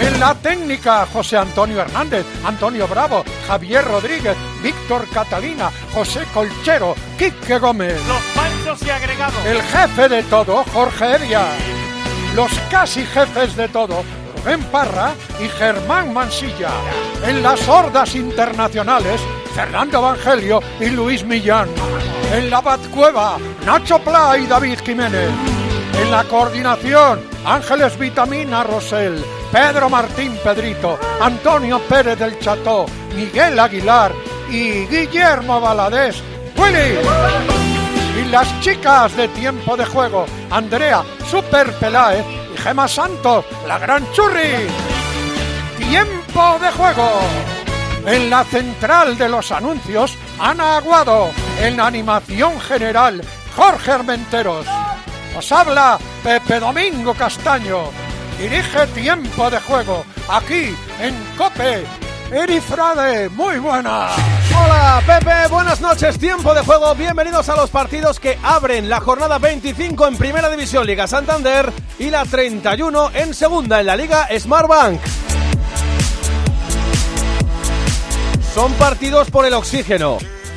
En la técnica, José Antonio Hernández, Antonio Bravo, Javier Rodríguez, Víctor Catalina, José Colchero, Quique Gómez. Los panchos y agregados. El jefe de todo, Jorge Evia. Los casi jefes de todo, Rubén Parra y Germán Mansilla. En las hordas internacionales, Fernando Evangelio y Luis Millán. En la Batcueva, Nacho Pla y David Jiménez. En la coordinación, Ángeles Vitamina Rosell, Pedro Martín Pedrito, Antonio Pérez del Cható, Miguel Aguilar y Guillermo Valadés. ¡Willy! Y las chicas de tiempo de juego, Andrea Super Peláez y Gema Santos, la gran churri. Tiempo de juego. En la central de los anuncios, Ana Aguado. En la animación general, Jorge Armenteros. Os habla Pepe Domingo Castaño. Dirige tiempo de juego aquí en Cope. Eri Frade, muy buena. Hola Pepe, buenas noches, tiempo de juego, bienvenidos a los partidos que abren la jornada 25 en Primera División Liga Santander y la 31 en Segunda en la Liga Smartbank. Son partidos por el oxígeno.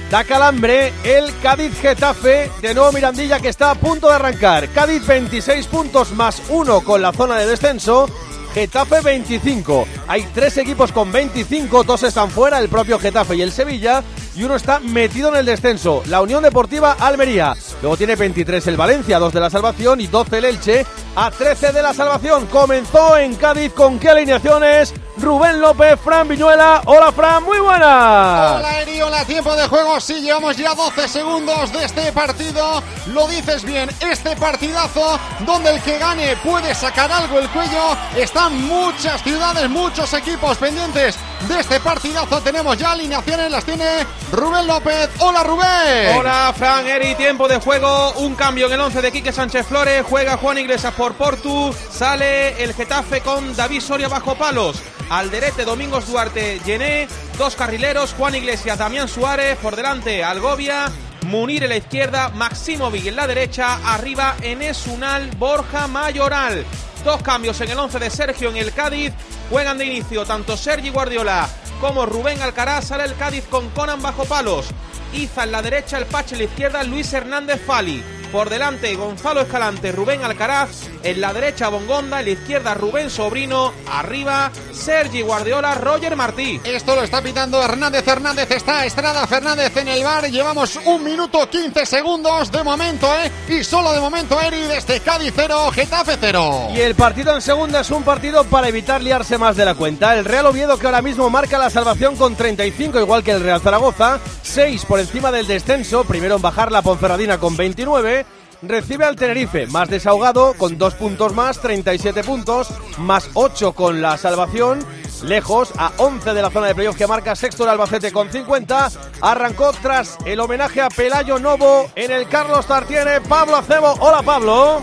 Da calambre el Cádiz Getafe de nuevo Mirandilla que está a punto de arrancar. Cádiz 26 puntos más uno con la zona de descenso. Getafe 25. Hay tres equipos con 25, dos están fuera, el propio Getafe y el Sevilla, y uno está metido en el descenso, la Unión Deportiva Almería. Luego tiene 23 el Valencia, 2 de la salvación y 12 el Elche, a 13 de la salvación. Comenzó en Cádiz con qué alineaciones. Rubén López, Fran Viñuela. Hola Fran, muy buena. Hola Eri, tiempo de juego. Sí, llevamos ya 12 segundos de este partido. Lo dices bien, este partidazo donde el que gane puede sacar algo el cuello. Están muchas ciudades, muchos equipos pendientes de este partidazo. Tenemos ya alineaciones, las tiene Rubén López. Hola Rubén. Hola Fran, Eri, tiempo de juego. Un cambio en el 11 de Quique Sánchez Flores. Juega Juan Iglesias por Portu. Sale el Getafe con David Soria bajo palos. Alderete, Domingos Duarte, Llené, dos carrileros, Juan Iglesias, Damián Suárez, por delante Algovia, Munir en la izquierda, Maximovic en la derecha, arriba Enes Unal, Borja Mayoral. Dos cambios en el 11 de Sergio en el Cádiz, juegan de inicio tanto Sergi Guardiola como Rubén Alcaraz, sale el Cádiz con Conan bajo palos. Iza en la derecha, el Pache en la izquierda, Luis Hernández Fali. Por delante Gonzalo Escalante, Rubén Alcaraz. En la derecha Bongonda, en la izquierda Rubén Sobrino. Arriba Sergi Guardiola, Roger Martí. Esto lo está pitando Hernández Hernández. Está Estrada Fernández en el bar. Llevamos un minuto 15 segundos de momento, ¿eh? Y solo de momento, Eri, desde Cádiz 0, Getafe 0. Y el partido en segunda es un partido para evitar liarse más de la cuenta. El Real Oviedo que ahora mismo marca la salvación con 35, igual que el Real Zaragoza. 6 por encima del descenso. Primero en bajar la Ponferradina con 29 recibe al Tenerife, más desahogado, con dos puntos más, 37 puntos, más 8 con la salvación, lejos, a 11 de la zona de playoff que marca sexto el Albacete con 50, arrancó tras el homenaje a Pelayo Novo en el Carlos Tartiene, Pablo Acebo, hola Pablo.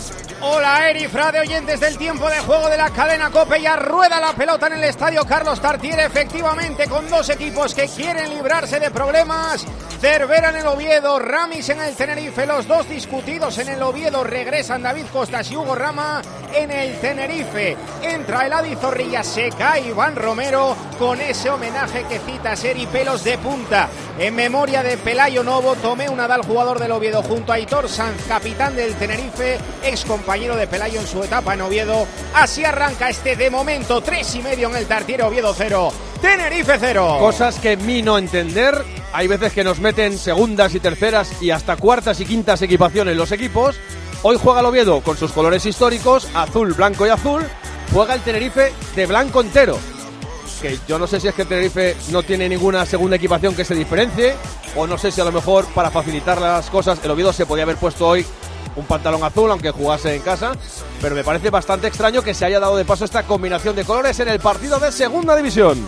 Hola Eri Frade, oyentes del tiempo de juego de la cadena Cope, ya rueda la pelota en el estadio Carlos Tartiere, efectivamente con dos equipos que quieren librarse de problemas. Cervera en el Oviedo, Ramis en el Tenerife, los dos discutidos en el Oviedo, regresan David Costas y Hugo Rama en el Tenerife. Entra el Adi Zorrilla, se cae Iván Romero con ese homenaje que cita Seri Pelos de punta. En memoria de Pelayo Novo, tomé un Nadal jugador del Oviedo junto a Hitor Sanz, capitán del Tenerife, ex compañero de Pelayo en su etapa en Oviedo. Así arranca este de momento, tres y medio en el Tartiere Oviedo cero. Tenerife cero. Cosas que mí no entender. Hay veces que nos meten segundas y terceras y hasta cuartas y quintas equipaciones los equipos. Hoy juega el Oviedo con sus colores históricos, azul, blanco y azul. Juega el Tenerife de blanco entero. Que yo no sé si es que el Tenerife no tiene ninguna segunda equipación que se diferencie. O no sé si a lo mejor para facilitar las cosas el Oviedo se podía haber puesto hoy un pantalón azul, aunque jugase en casa, pero me parece bastante extraño que se haya dado de paso esta combinación de colores en el partido de Segunda División.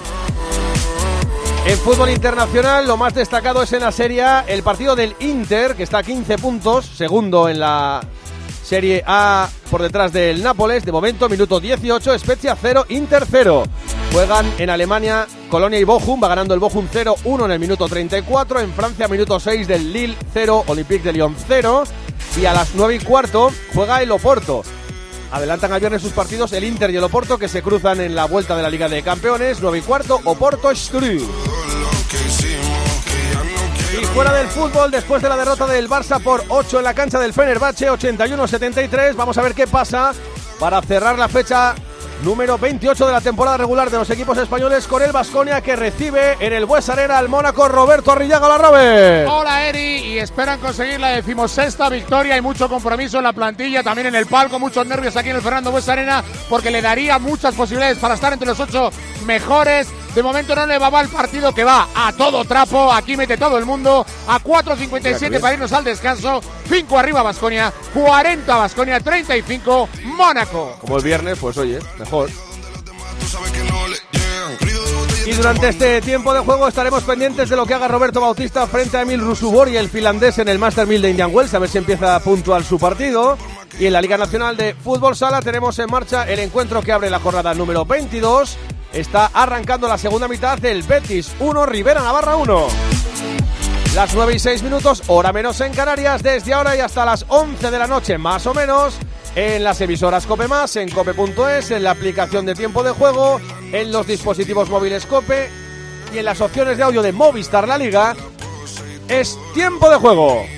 En fútbol internacional, lo más destacado es en la Serie A el partido del Inter, que está a 15 puntos, segundo en la Serie A por detrás del Nápoles. De momento, minuto 18, Spezia 0, Inter 0. Juegan en Alemania Colonia y Bochum, va ganando el Bochum 0-1 en el minuto 34. En Francia, minuto 6 del Lille 0, Olympique de Lyon 0. Y a las 9 y cuarto juega el Oporto. Adelantan al viernes sus partidos el Inter y el Oporto que se cruzan en la vuelta de la Liga de Campeones. 9 y cuarto, Oporto Stru. Y fuera del fútbol, después de la derrota del Barça por 8 en la cancha del Fenerbahce, 81-73, vamos a ver qué pasa para cerrar la fecha número 28 de la temporada regular de los equipos españoles con el Vasconia que recibe en el Bues Arena al Mónaco Roberto Arrillaga la Robert. Hola Eri y esperan conseguir la decimosexta victoria y mucho compromiso en la plantilla, también en el palco, muchos nervios aquí en el Fernando Bues Arena porque le daría muchas posibilidades para estar entre los ocho mejores. De momento no le va el partido que va a todo trapo. Aquí mete todo el mundo. A 4.57 para irnos al descanso. 5 arriba Vasconia. 40 Vasconia. 35 Mónaco. Como el viernes, pues oye, mejor. Y durante este tiempo de juego estaremos pendientes de lo que haga Roberto Bautista frente a Emil Rusubor y el finlandés en el Master 1000 de Indian Wells, a ver si empieza puntual su partido. Y en la Liga Nacional de Fútbol Sala tenemos en marcha el encuentro que abre la jornada número 22 Está arrancando la segunda mitad del Betis 1, Rivera Navarra 1. Las 9 y 6 minutos, hora menos en Canarias, desde ahora y hasta las 11 de la noche, más o menos, en las emisoras Cope Más, en cope.es, en la aplicación de tiempo de juego, en los dispositivos móviles Cope y en las opciones de audio de Movistar La Liga. Es tiempo de juego.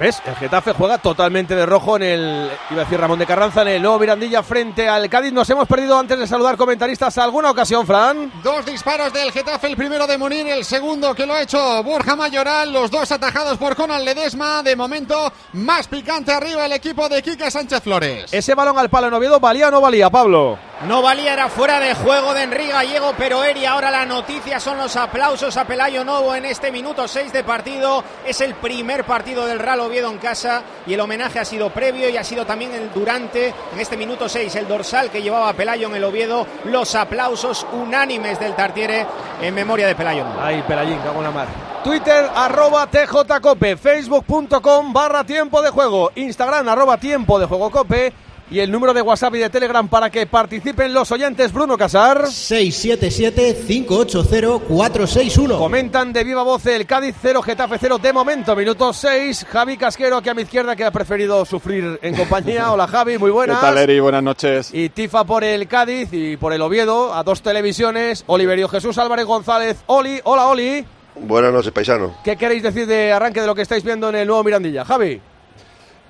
¿Ves? El Getafe juega totalmente de rojo en el, iba a decir Ramón de Carranza, en el nuevo Mirandilla frente al Cádiz. Nos hemos perdido antes de saludar comentaristas alguna ocasión, Fran. Dos disparos del Getafe, el primero de Munir, el segundo que lo ha hecho Borja Mayoral, los dos atajados por Conan Ledesma. De momento, más picante arriba el equipo de Quique Sánchez Flores. Ese balón al palo en Oviedo, ¿valía o no valía, Pablo? No valía, era fuera de juego de Enrique Gallego, pero Eri, ahora la noticia son los aplausos a Pelayo Novo en este minuto 6 de partido. Es el primer partido del Real Oviedo en casa y el homenaje ha sido previo y ha sido también el durante, en este minuto 6, el dorsal que llevaba Pelayo en el Oviedo. Los aplausos unánimes del Tartiere en memoria de Pelayo Novo. Ay, Pelayín, cago la mar. Twitter, arroba TJCope, facebook.com barra tiempo de juego, Instagram, arroba tiempo de juego cope y el número de WhatsApp y de Telegram para que participen los oyentes. Bruno Casar. 677-580-461. Comentan de viva voz el Cádiz 0, Getafe 0 de momento. Minuto 6. Javi Casquero aquí a mi izquierda que ha preferido sufrir en compañía. Hola Javi, muy buenas. ¿Qué tal Eri? Buenas noches. Y Tifa por el Cádiz y por el Oviedo a dos televisiones. Oliverio Jesús Álvarez González. Oli, hola Oli. Buenas noches, paisano. ¿Qué queréis decir de arranque de lo que estáis viendo en el nuevo Mirandilla? Javi.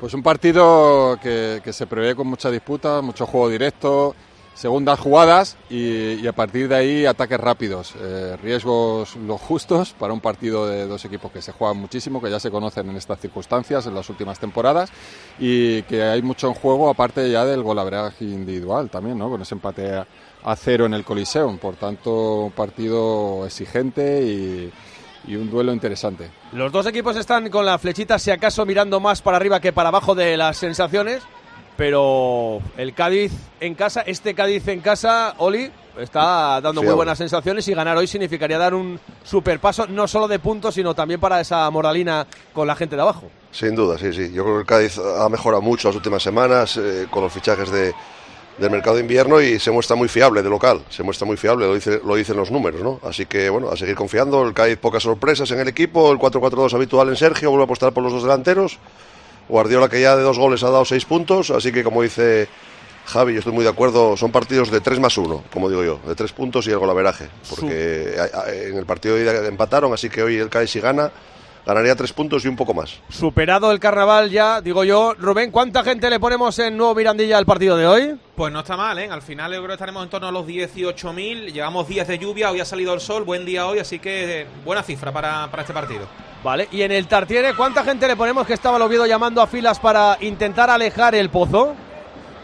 Pues un partido que, se prevé con mucha disputa, mucho juego directo, segundas jugadas y, a partir de ahí ataques rápidos, eh, riesgos los justos para un partido de dos equipos que se juegan muchísimo, que ya se conocen en estas circunstancias en las últimas temporadas y que hay mucho en juego aparte ya del golaveraje individual también, ¿no? con ese empate a, a cero en el Coliseum. Por tanto, un partido exigente y y un duelo interesante. Los dos equipos están con la flechita, si acaso, mirando más para arriba que para abajo de las sensaciones, pero el Cádiz en casa, este Cádiz en casa, Oli, está dando muy buenas sensaciones y ganar hoy significaría dar un super paso, no solo de puntos, sino también para esa moralina con la gente de abajo. Sin duda, sí, sí. Yo creo que el Cádiz ha mejorado mucho las últimas semanas eh, con los fichajes de del mercado de invierno y se muestra muy fiable de local, se muestra muy fiable, lo, dice, lo dicen los números, ¿no? Así que bueno, a seguir confiando, el Cádiz pocas sorpresas en el equipo, el 4-4-2 habitual en Sergio, vuelve a apostar por los dos delanteros, Guardiola que ya de dos goles ha dado seis puntos, así que como dice Javi, yo estoy muy de acuerdo, son partidos de 3 más 1, como digo yo, de tres puntos y el golaveraje, porque en el partido de ida empataron, así que hoy el Cádiz si gana ganaría tres puntos y un poco más. Superado el carnaval ya, digo yo. Rubén, ¿cuánta gente le ponemos en Nuevo Mirandilla al partido de hoy? Pues no está mal, ¿eh? Al final yo creo que estaremos en torno a los 18.000. Llevamos días de lluvia, hoy ha salido el sol, buen día hoy, así que eh, buena cifra para, para este partido. Vale, y en el Tartiere, ¿cuánta gente le ponemos que estaba el Oviedo llamando a filas para intentar alejar el pozo?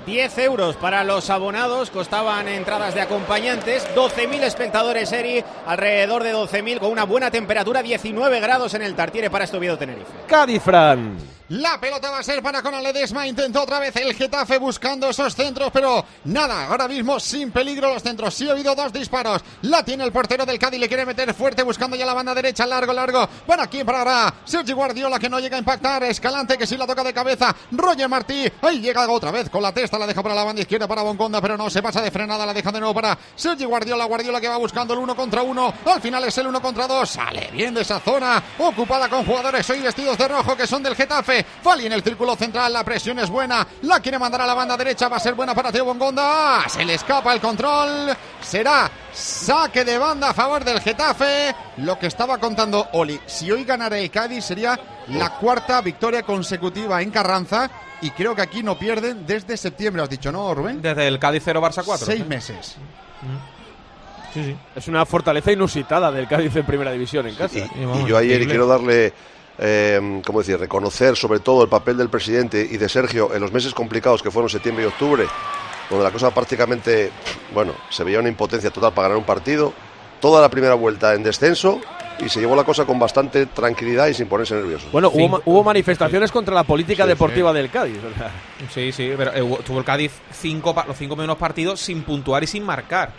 10 euros para los abonados, costaban entradas de acompañantes, 12.000 espectadores Eri, alrededor de 12.000 con una buena temperatura, 19 grados en el Tartiere para este Oviedo Tenerife. Cádiz, Fran. La pelota va a ser para Conal Ledesma. Intentó otra vez el Getafe buscando esos centros, pero nada. Ahora mismo sin peligro los centros. Sí ha habido dos disparos. La tiene el portero del Cádiz. Le quiere meter fuerte buscando ya la banda derecha. Largo, largo. Bueno, aquí para ahora. Sergi Guardiola que no llega a impactar. Escalante que sí la toca de cabeza. Roger Martí. Ahí llega otra vez con la testa. La deja para la banda izquierda para Bonconda, pero no se pasa de frenada. La deja de nuevo para Sergi Guardiola. Guardiola que va buscando el uno contra uno. Al final es el uno contra dos. Sale bien de esa zona. Ocupada con jugadores hoy vestidos de rojo que son del Getafe. Fali en el círculo central, la presión es buena, la quiere mandar a la banda derecha, va a ser buena para Teo Bongonda, se le escapa el control, será saque de banda a favor del Getafe, lo que estaba contando Oli, si hoy ganara el Cádiz sería la cuarta victoria consecutiva en Carranza y creo que aquí no pierden desde septiembre, has dicho, ¿no, Rubén? Desde el Cádiz 0 Barça 4. Seis meses. Sí, sí. Es una fortaleza inusitada del Cádiz en primera división en casa. Y, y yo ayer quiero darle eh, ¿cómo decir?, reconocer sobre todo el papel del presidente y de Sergio en los meses complicados que fueron septiembre y octubre, donde la cosa prácticamente, bueno, se veía una impotencia total para ganar un partido, toda la primera vuelta en descenso y se llevó la cosa con bastante tranquilidad y sin ponerse nervioso. Bueno, hubo, ma- hubo manifestaciones contra la política Sí, deportiva del Cádiz. o sea. Sí, sí, pero eh, tuvo el Cádiz cinco, pa- los cinco primeros partidos sin puntuar y sin marcar.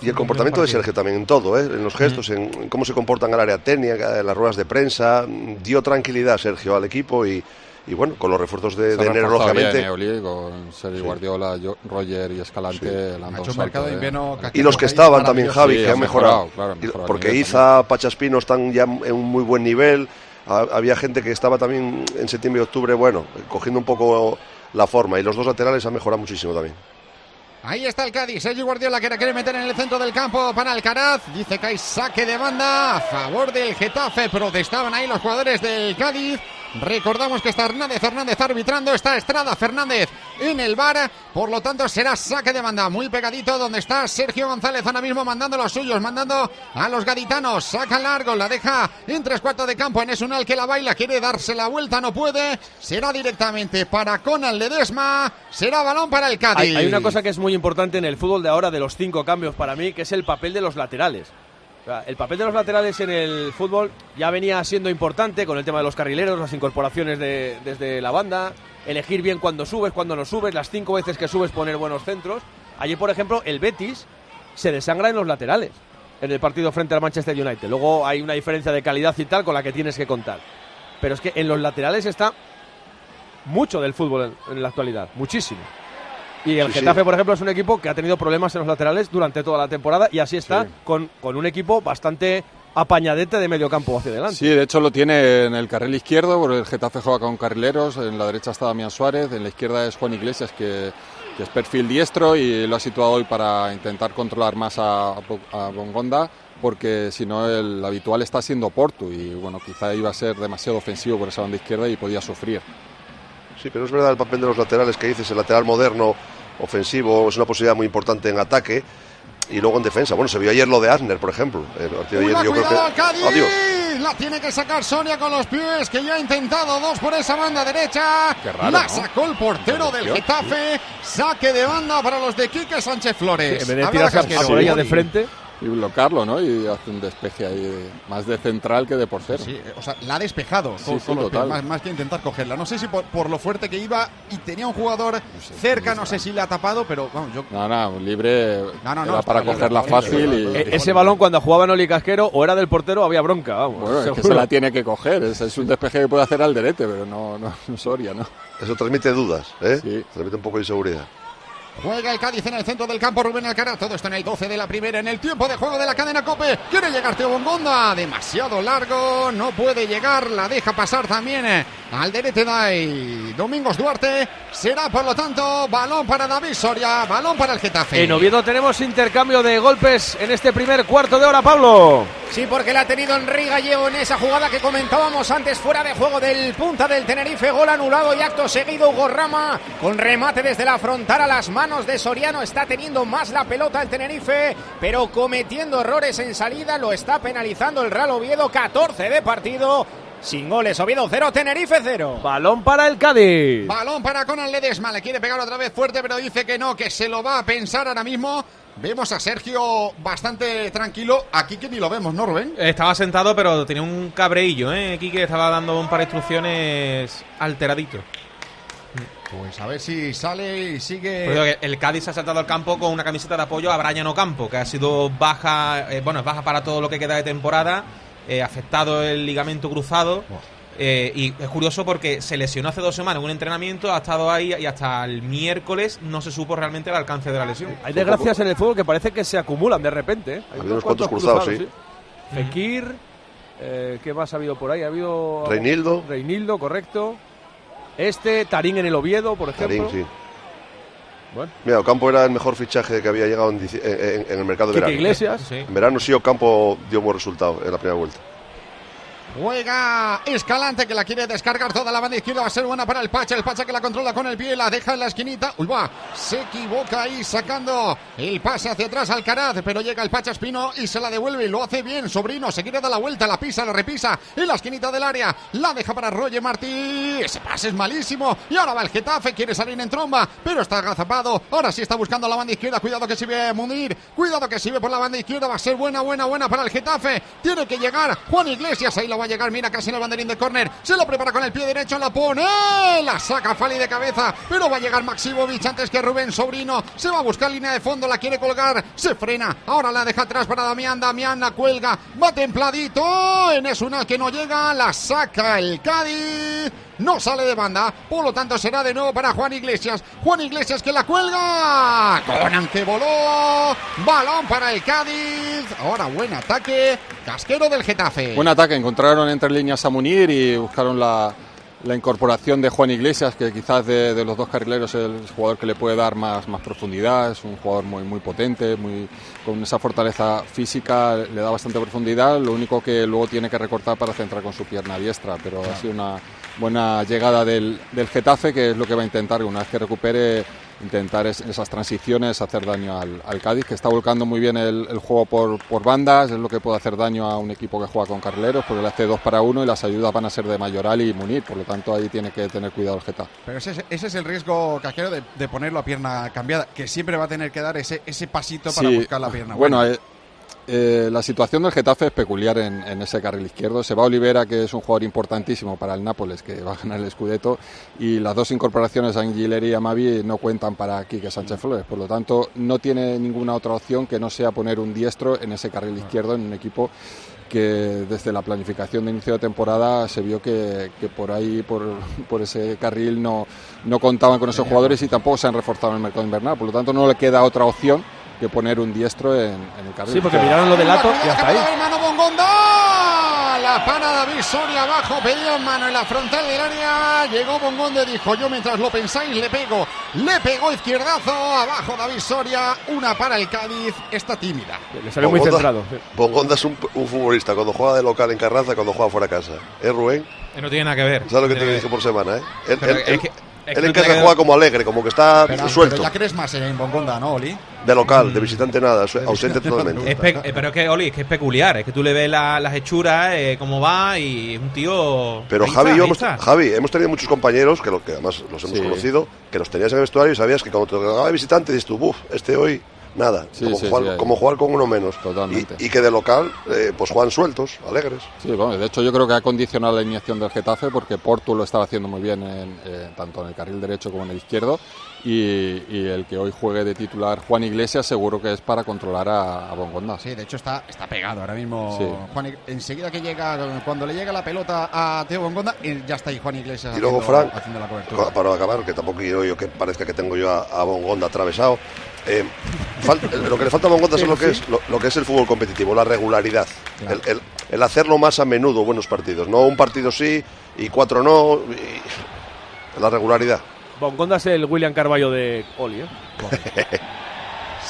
Y el comportamiento de Sergio también en todo, ¿eh? en los gestos, en, en cómo se comporta en el área técnica, en las ruedas de prensa. Dio tranquilidad Sergio al equipo y, y bueno, con los refuerzos de, de enero, lógicamente. eh, con Sergi Sí. Guardiola, yo- Roger y Escalante. han dado hecho un mercado salto, de eh. invierno Y los que estaban también, Javi, Sí, que ha han mejorado. mejorado, claro, ha Y- mejorado porque Iza, Pachaspino están ya en un muy buen nivel. Ha- Había gente que estaba también en septiembre y octubre, bueno, cogiendo un poco la forma. Y los dos laterales han mejorado muchísimo también. Ahí está el Cádiz. Sergio Guardiola que la quiere meter en el centro del campo para Alcaraz. Dice que hay saque de banda a favor del Getafe. Protestaban ahí los jugadores del Cádiz. Recordamos que está Hernández Hernández arbitrando. Está Estrada Fernández en el bar. Por lo tanto, será saque de banda muy pegadito donde está Sergio González ahora mismo mandando los suyos, mandando a los gaditanos. Saca largo, la deja en tres cuartos de campo. En Esunal que la baila, quiere darse la vuelta, no puede. Será directamente para Conal Ledesma. Será balón para el Cádiz. Hay, hay una cosa que es muy importante en el fútbol de ahora, de los cinco cambios para mí, que es el papel de los laterales. El papel de los laterales en el fútbol ya venía siendo importante con el tema de los carrileros, las incorporaciones de- desde la banda, elegir bien cuando subes, cuando no subes, las cinco veces que subes poner buenos centros. Allí, por ejemplo, el Betis se desangra en los laterales en el partido frente al Manchester United. Luego hay una diferencia de calidad y tal con la que tienes que contar. Pero es que en los laterales está mucho del fútbol en, en la actualidad, muchísimo. Y el Sí, sí. Getafe, por ejemplo, es un equipo que ha tenido problemas en los laterales durante toda la temporada y así está Sí. con, con un equipo bastante apañadete de medio campo hacia adelante. Sí, de hecho lo tiene en el carril izquierdo, porque el Getafe juega con carrileros, en la derecha está Damián Suárez, en la izquierda es Juan Iglesias, que, que es perfil diestro y lo ha situado hoy para intentar controlar más a, a Bongonda, porque si no el habitual está siendo Portu y bueno, quizá iba a ser demasiado ofensivo por esa banda izquierda y podía sufrir. Sí, pero es verdad el papel de los laterales que dices, el lateral moderno, ofensivo, es una posibilidad muy importante en ataque y luego en defensa. Bueno, se vio ayer lo de Asner, por ejemplo. El partido ayer, yo creo cuidado, que... Cádiz. Adiós. La tiene que sacar Sonia con los pies, que ya ha intentado dos por esa banda derecha. Qué raro, la ¿no? sacó el portero del. Getafe. Saque de banda para los de Quique Sánchez Flores. en vez de tirarse a- a por ella de frente, Y bloquearlo, ¿no? Y hace un despeje ahí de- más de central que de portero. Sí, o sea, la ha despejado Sí, con, sí, con los pies, total. más, más que intentar cogerla. No sé si por, por lo fuerte que iba y tenía un jugador cerca, no sé si le ha tapado, pero vamos, yo No, no, un libre No, no, no, era para libre, cogerla fácil y... e- ese balón cuando jugaban Oli Casquero o era del portero o había bronca, vamos. Bueno, es que se la tiene que coger. Es, es un despeje que puede hacer Alderete, pero no, no, no Soria, ¿no? Eso transmite dudas, ¿eh? Sí. Transmite un poco de inseguridad. Juega el Cádiz en el centro del campo, Rubén Alcaraz. Todo esto en el 12 de la primera, en el tiempo de juego de la cadena Cope. Quiere llegar Teo Bongonda, demasiado largo, no puede llegar, la deja pasar también eh, Alderete Day. Domingos Duarte será, por lo tanto, balón para David Soria, balón para el Getafe. En Oviedo tenemos intercambio de golpes en este primer cuarto de hora, Pablo. Sí, porque la ha tenido Enrique Gallego en esa jugada que comentábamos antes, fuera de juego del punta del Tenerife, gol anulado y acto seguido Hugo Rama con remate desde la frontal a las manos de Soriano. Está teniendo más la pelota el Tenerife, pero cometiendo errores en salida, lo está penalizando el Real Oviedo, 14 de partido. Sin goles, Oviedo 0, Tenerife 0. Balón para el Cádiz. Balón para Conan Ledesma. Le quiere pegar otra vez fuerte, pero dice que no, que se lo va a pensar ahora mismo. Vemos a Sergio bastante tranquilo. Aquí que ni lo vemos, ¿no, Rubén? Estaba sentado, pero tenía un cabreillo, ¿eh? Aquí que estaba dando un par de instrucciones alteradito. Pues a ver si sale y sigue. El Cádiz ha saltado al campo con una camiseta de apoyo a Brian Ocampo, que ha sido baja, eh, bueno, es baja para todo lo que queda de temporada, eh, afectado el ligamento cruzado. Eh, y es curioso porque se lesionó hace dos semanas en un entrenamiento, ha estado ahí y hasta el miércoles no se supo realmente el alcance de la lesión. Hay desgracias en el fútbol que parece que se acumulan de repente. ¿eh? Hay unos cuantos cruzados, sí. Fekir, eh, ¿qué más ha habido por ahí? Ha habido Reinildo. Reinildo, correcto. Este, Tarín en el Oviedo, por ejemplo. Tarín, sí. Bueno. Mira, Ocampo era el mejor fichaje que había llegado en, dici- en- en el mercado de verano. Iglesias. Sí. En verano sí Ocampo dio buen resultado en la primera vuelta. Juega Escalante que la quiere descargar toda la banda izquierda. Va a ser buena para el Pacha. El Pacha que la controla con el pie. La deja en la esquinita. Uy, va. Se equivoca ahí sacando el pase hacia atrás Alcaraz. Pero llega el Pacha Espino y se la devuelve. Y lo hace bien. Sobrino se quiere dar la vuelta. La pisa, la repisa en la esquinita del área. La deja para Roger Martí. Ese pase es malísimo. Y ahora va el Getafe. Quiere salir en tromba. Pero está agazapado. Ahora sí está buscando la banda izquierda. Cuidado que sirve Munir. Cuidado que sirve por la banda izquierda. Va a ser buena, buena, buena para el Getafe. Tiene que llegar Juan Iglesias. Ahí la va a llegar. Mira casi en el banderín de córner. Se lo prepara con el pie derecho. La pone. La saca Fali de cabeza. Pero va a llegar Maximovic antes que Rubén Sobrino. Se va a buscar línea de fondo. La quiere colgar. Se frena. Ahora la deja atrás para Damián. Damián la cuelga. Va templadito. En es una que no llega. La saca el Cádiz. No sale de banda, por lo tanto será de nuevo para Juan Iglesias. Juan Iglesias que la cuelga. Conan que voló. Balón para el Cádiz. Ahora buen ataque. Casquero del Getafe. Buen ataque, encontraron entre líneas a Munir y buscaron la, la incorporación de Juan Iglesias, que quizás de, de los dos carrileros es el jugador que le puede dar más, más profundidad, es un jugador muy, muy potente, muy, con esa fortaleza física, le da bastante profundidad, lo único que luego tiene que recortar para centrar con su pierna diestra, pero ha sido una buena llegada del, del Getafe, que es lo que va a intentar, una vez que recupere intentar es- esas transiciones, hacer daño al, al Cádiz, que está volcando muy bien el, el juego por, por bandas, es lo que puede hacer daño a un equipo que juega con carrileros, porque le hace dos para uno y las ayudas van a ser de Mayoral y Munir, por lo tanto ahí tiene que tener cuidado el Getafe. Pero ese, es- ese es el riesgo casquero de, de ponerlo a pierna cambiada, que siempre va a tener que dar ese, ese pasito para Sí, buscar la pierna. Bueno, eh, eh, la situación del Getafe es peculiar en, en ese carril izquierdo. Se va Olivera, que es un jugador importantísimo para el Nápoles, que va a ganar el Scudetto, y las dos incorporaciones, Angileri y Amavi, no cuentan para Quique Sánchez Flores. Por lo tanto, no tiene ninguna otra opción que no sea poner un diestro en ese carril izquierdo en un equipo que desde la planificación de inicio de temporada se vio que, que por ahí, por, por ese carril, no, no contaban con esos jugadores y tampoco se han reforzado en el mercado invernal. Por lo tanto, no le queda otra opción que poner un diestro en, en el carril. Sí, porque miraron lo de Lato y hasta ahí. Mano Bongonda. La pana David Soria abajo, pedía mano en la frontal del área. Llegó Bongonda y dijo: Yo mientras lo pensáis, le pego. Le pegó izquierdazo. Abajo David Soria. Una para el Cádiz. Está tímida. Le salió muy centrado. Bongonda es un, un futbolista cuando juega de local en Carranza, cuando juega fuera de casa. ¿Eh, Rubén? Eh, No tiene nada que ver. ¿Sabes lo que te dije por semana, eh? Él, Pero él- es él- que- es que él en casa juega como alegre, como que está Pero, suelto. pero ya crees más en Bongonda, ¿no, Oli? De local, de visitante nada, ausente totalmente. Es pe- eh, pero es que, Oli, es que es peculiar. Es que tú le ves la- las hechuras, eh, cómo va y es un tío. Pero Javi y yo hemos. Javi, hemos tenido muchos compañeros, que, lo, que además los hemos Sí. conocido, que los tenías en el vestuario y sabías que cuando te tocaba de visitante dices tú, uff, este hoy, nada, Sí, como, sí, jugar, sí, como jugar con uno menos. Totalmente. Y, y que de local, eh, pues juegan sueltos, alegres. Sí, bueno, de hecho yo creo que ha condicionado la alineación del Getafe porque Portu lo estaba haciendo muy bien en, eh, tanto en el carril derecho como en el izquierdo y, y el que hoy juegue de titular Juan Iglesias seguro que es para controlar a, a Bongonda. Sí, de hecho está, está pegado ahora mismo. Sí. Juan, enseguida que llega, cuando le llega la pelota a Teo Bongonda, eh, ya está ahí Juan Iglesias Y luego haciendo, Frank, haciendo la cobertura. pa- para acabar, que tampoco quiero yo que parezca que tengo yo a, a Bongonda atravesado. eh, lo que le falta a Bongonda es lo que es lo, lo que es el fútbol competitivo, la regularidad, Claro. el, el- el hacerlo más a menudo buenos partidos, no un partido sí y cuatro no, y- la regularidad. Bongonda es el William Carballo de Oli, ¿eh?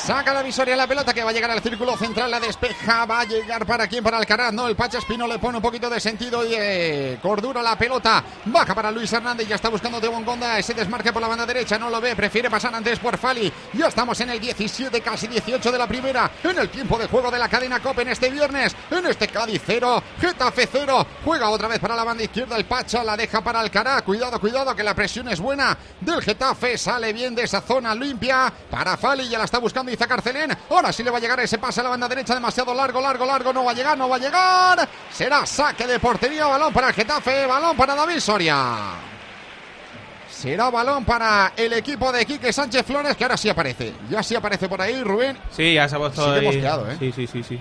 Saca la visoria la pelota que va a llegar al círculo central, la despeja, va a llegar para quién, para Alcaraz, no, el Pacha Espino le pone un poquito de sentido y de cordura la pelota, baja para Luis Hernández, ya está buscando de Bongonda, ese desmarque por la banda derecha, no lo ve, prefiere pasar antes por Fali, ya estamos en el 17, casi 18 de la primera, en el tiempo de juego de la cadena COPE en este viernes, en este Cádiz 0, Getafe 0, juega otra vez para la banda izquierda el Pacha, la deja para Alcaraz, cuidado, cuidado, que la presión es buena del Getafe, sale bien de esa zona limpia, para Fali, ya la está buscando Iza Carcelén. Ahora sí le va a llegar ese pase a la banda derecha, demasiado largo, largo, largo. No va a llegar, no va a llegar. Será saque de portería, balón para el Getafe, balón para David Soria. Será balón para el equipo de Quique Sánchez Flores, que ahora sí aparece. Ya sí aparece por ahí, Rubén. Sí, ya se ha puesto Sí ¿eh? Sí, sí, sí, sí.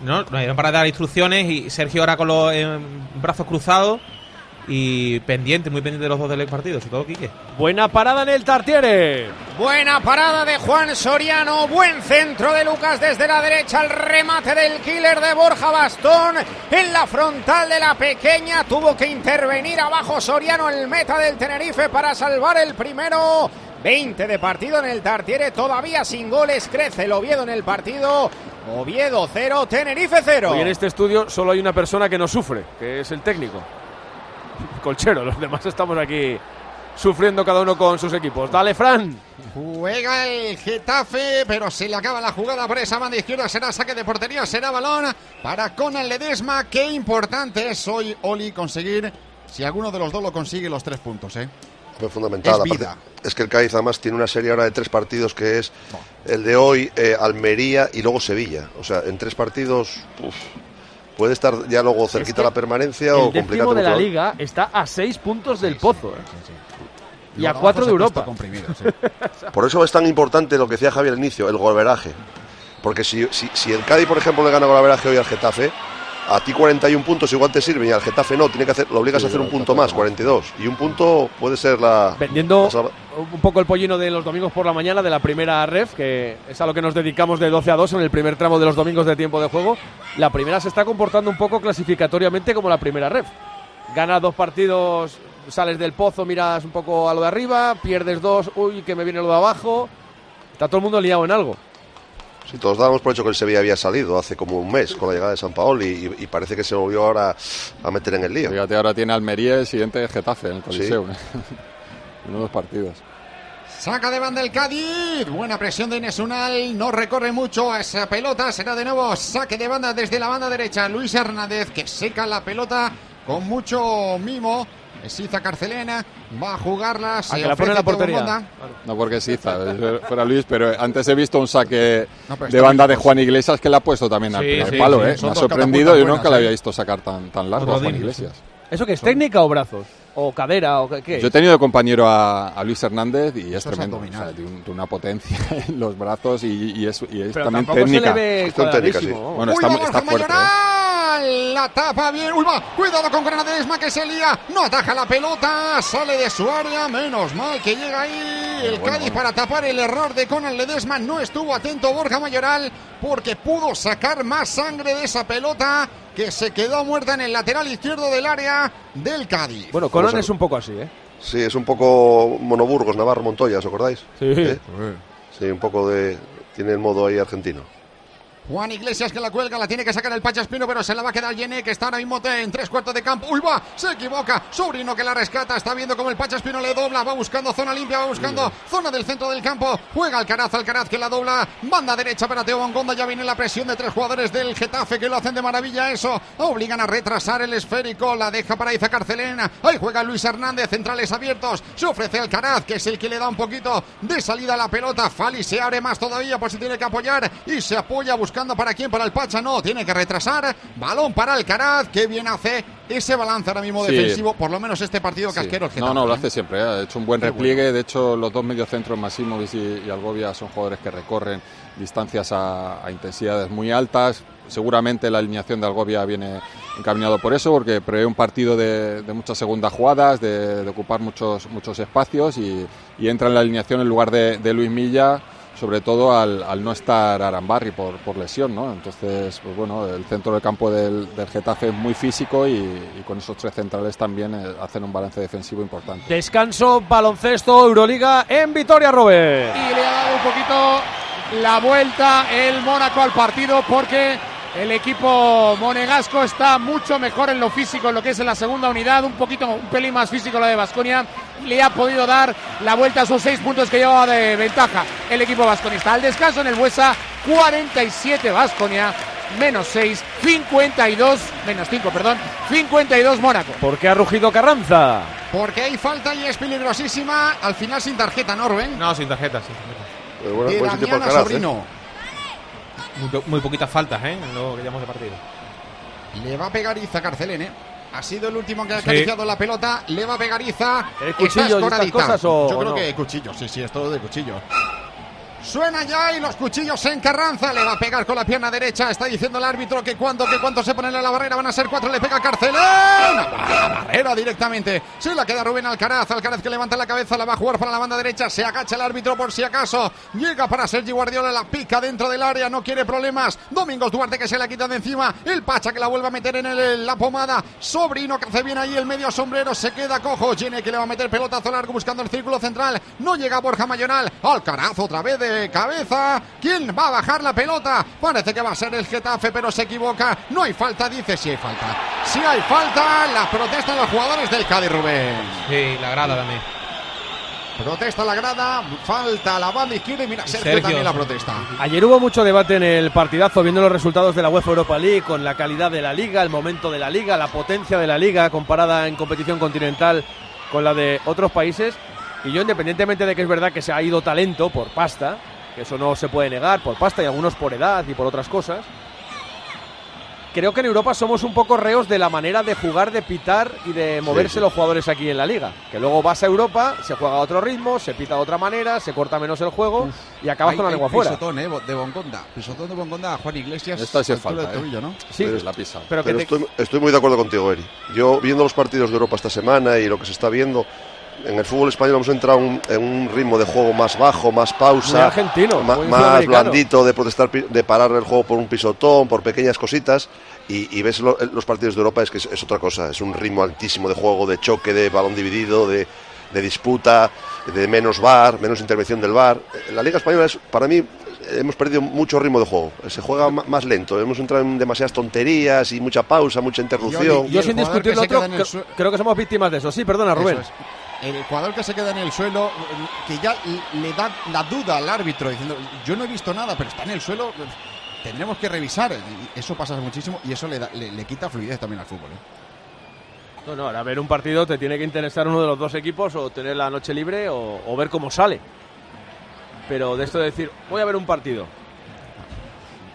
No, no para dar instrucciones y Sergio ahora con los eh, brazos cruzados y pendiente, muy pendiente de los dos del partido, sobre todo Quique. Buena parada en el Tartiere. Buena parada de Juan Soriano. Buen centro de Lucas desde la derecha. El remate del killer de Borja Bastón. En la frontal de la pequeña. Tuvo que intervenir abajo Soriano, el meta del Tenerife, para salvar el primero. 20 de partido en el Tartiere. Todavía sin goles. Crece el Oviedo en el partido. Oviedo 0, Tenerife 0. Hoy en este estudio solo hay una persona que no sufre, que es el técnico. Colchero, los demás estamos aquí sufriendo cada uno con sus equipos. Dale, Fran. Juega el Getafe, pero se le acaba la jugada por esa banda izquierda. Será saque de portería, será balón para Conan Ledesma. Qué importante es hoy, Oli, conseguir, si alguno de los dos lo consigue, los tres puntos, ¿eh? Fue fundamental. Es vida. es que el Cádiz además tiene una serie ahora de tres partidos que es el de hoy, eh, Almería y luego Sevilla. O sea, en tres partidos uf, puede estar ya luego cerquita que la permanencia El o complicado de la mucho. liga está a seis puntos del pozo. ¿eh? Y a cuatro de Europa. Por eso es tan importante lo que decía Javier al inicio, el golveraje. Porque si, si, si el Cádiz, por ejemplo, le gana golveraje hoy al Getafe, a ti 41 puntos igual te sirven y al Getafe no, tiene que hacer, lo obligas a hacer un punto más, 42. Y un punto puede ser la... Vendiendo la un poco el pollino de los domingos por la mañana de la primera ref, que es a lo que nos dedicamos de 12 a 2 en el primer tramo de los domingos de tiempo de juego. La primera se está comportando un poco clasificatoriamente como la primera ref. Ganas dos partidos, sales del pozo, miras un poco a lo de arriba, pierdes dos, uy, que me viene lo de abajo. Está todo el mundo liado en algo. Sí, todos dábamos por hecho que el Sevilla había salido hace como un mes con la llegada de San Paolo y, y parece que se volvió ahora a meter en el lío. Fíjate, ahora tiene Almería el siguiente es Getafe en el Coliseo. Uno de los partidos. Saca de banda el Cádiz. Buena presión de Inés Unal. No recorre mucho a esa pelota. Será de nuevo saque de banda desde la banda derecha. Luis Hernández que seca la pelota con mucho mimo. Es Iza Carcelena. Va a jugarla. Se que la pone en la portería. No porque es Iza, es fuera Luis, pero antes he visto un saque No, de banda de Juan Iglesias que le ha puesto también al Sí, primer sí, palo, sí. ¿eh? Me ha sorprendido, yo buenas, nunca le ¿eh? había visto sacar tan, tan largo a Juan Iglesias. ¿Eso qué es? ¿Técnica o brazos? ¿O cadera? ¿O qué, Yo he es? tenido de compañero a, a Luis Hernández y es Eso es tremendo, abdominal. o sea, de, un- de una potencia en los brazos y, y es, y es Pero también técnica. se le ve técnica, sí. Bueno, Uy, está, fuerte. ¿eh? Mayoral. La tapa bien. Uy, va. Cuidado con Granadesma que se lía. No ataja la pelota. Sale de su área. Menos mal que llega ahí el Cádiz para tapar el error de Conan Ledesma. No estuvo atento Borja Mayoral porque pudo sacar más sangre de esa pelota que se quedó muerta en el lateral izquierdo del área del Cádiz. Bueno, Conan Es un poco así, ¿eh? Sí, es un poco Monoburgos, Navarro, Montoya, ¿os acordáis? Sí. ¿Eh? Sí, un poco de... Tiene el modo ahí argentino. Juan Iglesias que la cuelga, la tiene que sacar el Pachaspino, pero se la va a quedar Yené, que está ahora mismo en tres cuartos de campo. ¡Uy, va! Se equivoca. Sobrino que la rescata, está viendo como el Pachaspino le dobla, va buscando zona limpia, va buscando zona del centro del campo. Juega Alcaraz, Alcaraz que la dobla. Banda derecha para Teo Bongonda, ya viene la presión de tres jugadores del Getafe que lo hacen de maravilla eso. Obligan a retrasar el esférico, la deja para Iza Carcelena. Ahí juega Luis Hernández, centrales abiertos. Se ofrece Alcaraz, que es el que le da un poquito de salida a la pelota. Fali se abre más todavía, pues se tiene que apoyar y se apoya buscando para quién, para el Pacha, no, tiene que retrasar. Balón para Alcaraz, que bien hace ese balance ahora mismo Sí. defensivo, por lo menos este partido Sí. casquero. No, no, lo ¿eh? hace siempre. ¿eh? Ha hecho un buen Qué repliegue. De hecho, los dos mediocentros, Masimovic y, y Algovia, son jugadores que recorren distancias a, a intensidades muy altas. Seguramente la alineación de Algovia viene encaminado por eso, porque prevé un partido de, de muchas segundas jugadas, de, de ocupar muchos, muchos espacios y, y entra en la alineación en lugar de, de Luis Milla sobre todo al, al no estar Arambarri por, por lesión, ¿no? Entonces, pues bueno, el centro del campo del, del Getafe es muy físico y, y con esos tres centrales también eh, hacen un balance defensivo importante. Descanso, baloncesto, Euroliga en Vitoria, Robert. Y le ha dado un poquito la vuelta el Mónaco al partido porque el equipo monegasco está mucho mejor en lo físico, en lo que es en la segunda unidad, un poquito, un pelín más físico lo de Vasconia. Le ha podido dar la vuelta a sus seis puntos que llevaba de ventaja el equipo vasconista. Al descanso en el Buesa, 47 Vasconia, menos 6, 52, menos 5, perdón, 52 Mónaco. ¿Por qué ha rugido Carranza? Porque hay falta y es peligrosísima. Al final sin tarjeta, ¿no, Rubén? No, sin tarjeta, sin tarjeta. Pero bueno, De Damiana Alcaraz, ¿eh? Muy, muy poquitas faltas, ¿eh? En lo que llamamos de partido. Le va a pegar Iza Carcelén, ¿eh? Ha sido el último que ha Sí. acariciado la pelota. Le va a pegar Iza. ¿Hay Está cuchillos y estas cosas o- Yo o creo no? que cuchillos, sí, sí, es todo de cuchillos. Suena ya y los cuchillos en Carranza. Le va a pegar con la pierna derecha. Está diciendo el árbitro que cuando, que cuando se ponen en la barrera van a ser cuatro. Le pega Carcelén. A la barrera directamente. Se la queda Rubén Alcaraz. Alcaraz que levanta la cabeza. La va a jugar para la banda derecha. Se agacha el árbitro por si acaso. Llega para Sergi Guardiola. La pica dentro del área. No quiere problemas. Domingos Duarte que se la quita de encima. El Pacha que la vuelve a meter en el- la pomada. Sobrino que hace bien ahí el medio sombrero. Se queda cojo. Gene que le va a meter pelotazo largo buscando el círculo central. No llega Borja Mayoral. Alcaraz otra vez cabeza. ¿Quién va a bajar la pelota? Parece que va a ser el Getafe, pero se equivoca. No hay falta, dice si hay falta. Si hay falta, la protesta de los jugadores del Cádiz, Rubén. Sí, la grada también. Protesta la grada, falta la banda izquierda y mira, Sergio, Sergio, también la sí. protesta. Ayer hubo mucho debate en el partidazo viendo los resultados de la UEFA Europa League con la calidad de la liga, el momento de la liga, la potencia de la liga comparada en competición continental con la de otros países. Y yo, independientemente de que es verdad que se ha ido talento por pasta, que eso no se puede negar, por pasta y algunos por edad y por otras cosas, creo que en Europa somos un poco reos de la manera de jugar, de pitar y de moverse sí. los jugadores aquí en la liga. Que luego vas a Europa, se juega a otro ritmo, se pita de otra manera, se corta menos el juego y acabas Hay- con la lengua fuera. Pisotón, eh, de Bongonda. Pisotón de Bongonda a Juan Iglesias. Esta sí es falta, de ¿eh? tobillo, ¿no? Sí, Pero la pisa. pero que Pero te- estoy, estoy muy de acuerdo contigo, Eri. Yo, viendo los partidos de Europa esta semana y lo que se está viendo, en el fútbol español hemos entrado un- en un ritmo de juego más bajo, más pausa. Muy argentino, ma- muy más blandito, de protestar, de parar el juego por un pisotón, por pequeñas cositas. Y, y ves lo- los partidos de Europa, es que es, es otra cosa. Es un ritmo altísimo de juego, de choque, de balón dividido, de, de disputa, de menos bar, menos intervención del bar. La Liga Española es, para mí, hemos perdido mucho ritmo de juego. Se juega más lento. Hemos entrado en demasiadas tonterías y mucha pausa, mucha interrupción. Yo el sin jugador discutir que lo se otro, sue- creo que somos víctimas de eso. Sí, perdona, Rubén. El jugador que se queda en el suelo, que ya le da la duda al árbitro diciendo, yo no he visto nada, pero está en el suelo, tendremos que revisar. Eso pasa muchísimo y eso le, da- le, quita fluidez también al fútbol. ¿eh? No, no, ahora ver un partido te tiene que interesar uno de los dos equipos o tener la noche libre o, o ver cómo sale. Pero de esto de decir, voy a ver un partido.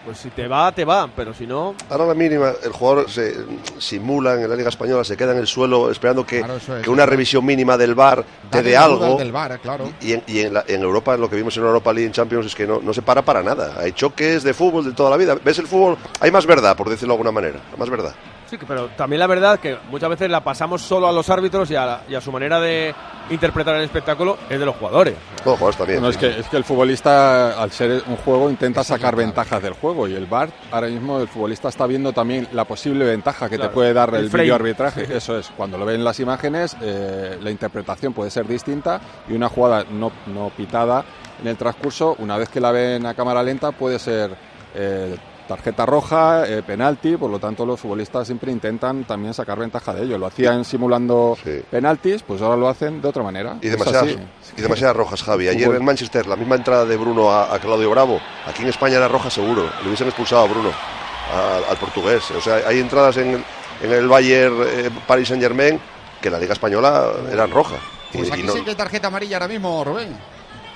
Pues si te va, te va, pero si no... Ahora la mínima, el jugador se simula en la Liga Española, se queda en el suelo esperando que, Claro, eso es. que una revisión mínima del VAR te dé algo. Del VAR, claro. Y, en, y en la- en Europa, lo que vimos en Europa League en Champions es que no, no se para para nada. Hay choques de fútbol de toda la vida. ¿Ves el fútbol? Hay más verdad, por decirlo de alguna manera. Más verdad. Sí, pero también la verdad que muchas veces la pasamos solo a los árbitros y a, la- y a su manera de interpretar el espectáculo es de los jugadores. No, jugadores también. Bueno, es, que, es que el futbolista, al ser un juego, intenta sacar ventajas del juego. Y el VAR, ahora mismo, el futbolista está viendo también la posible ventaja que Claro, te puede dar el el, videoarbitraje. Eso es, cuando lo ven las imágenes, eh, la interpretación puede ser distinta y una jugada no, no pitada en el transcurso, una vez que la ven a cámara lenta, puede ser eh, tarjeta roja, eh, penalti. Por lo tanto, los futbolistas siempre intentan también sacar ventaja de ello. Lo hacían simulando penaltis, pues ahora lo hacen de otra manera. Y demasiadas, así. y demasiadas rojas, Javi. Ayer Fútbol. en Manchester, la misma entrada de Bruno a, a Claudio Bravo. Aquí en España era roja seguro. Le hubiesen expulsado a Bruno, a- al portugués. O sea, hay entradas en, en el Bayern eh, Paris Saint Germain que en la Liga Española eran rojas. Pues y aquí no- sí que tarjeta amarilla ahora mismo, Rubén.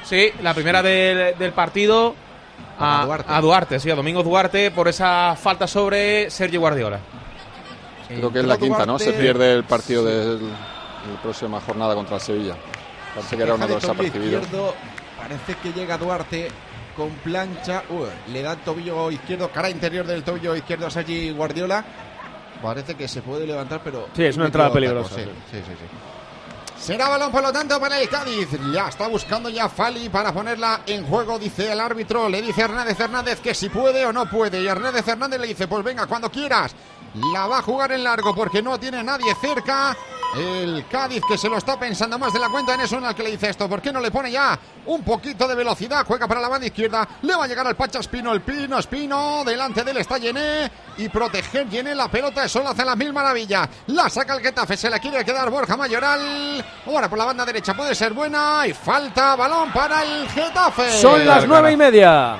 Sí, la primera del, del partido a, A Duarte. a Duarte, sí, a Domingo Duarte por esa falta sobre Sergio Guardiola. Creo que es la quinta, ¿no? Se pierde el partido de la próxima jornada contra el Sevilla. Parece que era uno de los Parece que llega Duarte con plancha. Uy, le da el tobillo izquierdo, cara interior del tobillo izquierdo a Sergi Guardiola. Parece que se puede levantar, pero. Sí, es una entrada peligrosa, Sí, sí. sí, sí, sí. Será balón, por lo tanto, para el Cádiz. Ya está buscando ya Fali para ponerla en juego, dice el árbitro. Le dice Hernández Hernández que si puede o no puede. Y Hernández Hernández le dice: Pues venga, cuando quieras. La va a jugar en largo porque no tiene nadie cerca. El Cádiz que se lo está pensando más de la cuenta en eso en el que le dice esto. ¿Por qué no le pone ya un poquito de velocidad? Juega para la banda izquierda. Le va a llegar al Pacha Espino. El Pino Espino. Delante de él está Llené. Y proteger Llené la pelota. Eso lo hace las mil maravillas. La saca el Getafe. Se la quiere quedar Borja Mayoral. Ahora por la banda derecha puede ser buena. Y falta balón para el Getafe. Son las nueve y media.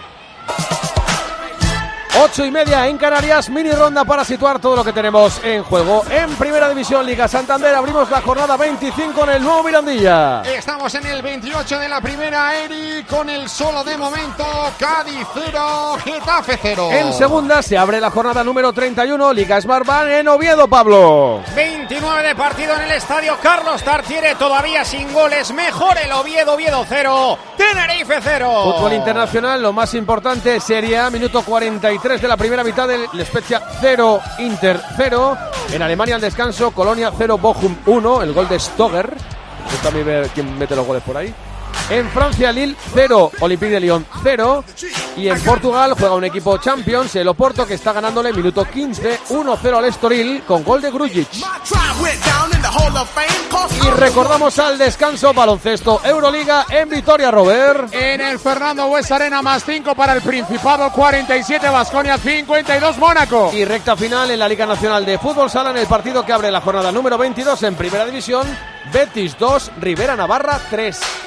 Ocho y media en Canarias, mini ronda para situar todo lo que tenemos en juego. En Primera División Liga Santander abrimos la jornada 25 en el nuevo Mirandilla. Estamos en el 28 de la primera, Eri, con el solo de momento, Cádiz 0, Getafe 0. En segunda se abre la jornada número 31, Liga Smartbank en Oviedo, Pablo. 29 de partido en el estadio Carlos Tartiere, todavía sin goles. Mejor el Oviedo, Oviedo 0, Tenerife 0. Fútbol internacional, lo más importante, Serie A, minuto 43 de la primera mitad del Spezia 0, Inter 0. En Alemania al descanso, Colonia 0, Bochum 1, el gol de Stoger. Gusta a mí ver quién mete los goles por ahí. En Francia, Lille 0, Olympique de Lyon 0. Y en Portugal juega un equipo Champions, el Oporto, que está ganándole minuto 15, 1-0 al Estoril con gol de Grujic. Y recordamos al descanso baloncesto Euroliga en Vitoria, Robert. En el Fernando Bues Arena más 5 para el Principado, 47 Vasconia, 52 Mónaco. Y recta final en la Liga Nacional de Fútbol Sala en el partido que abre la jornada número 22 en Primera División. Betis 2, Rivera Navarra 3.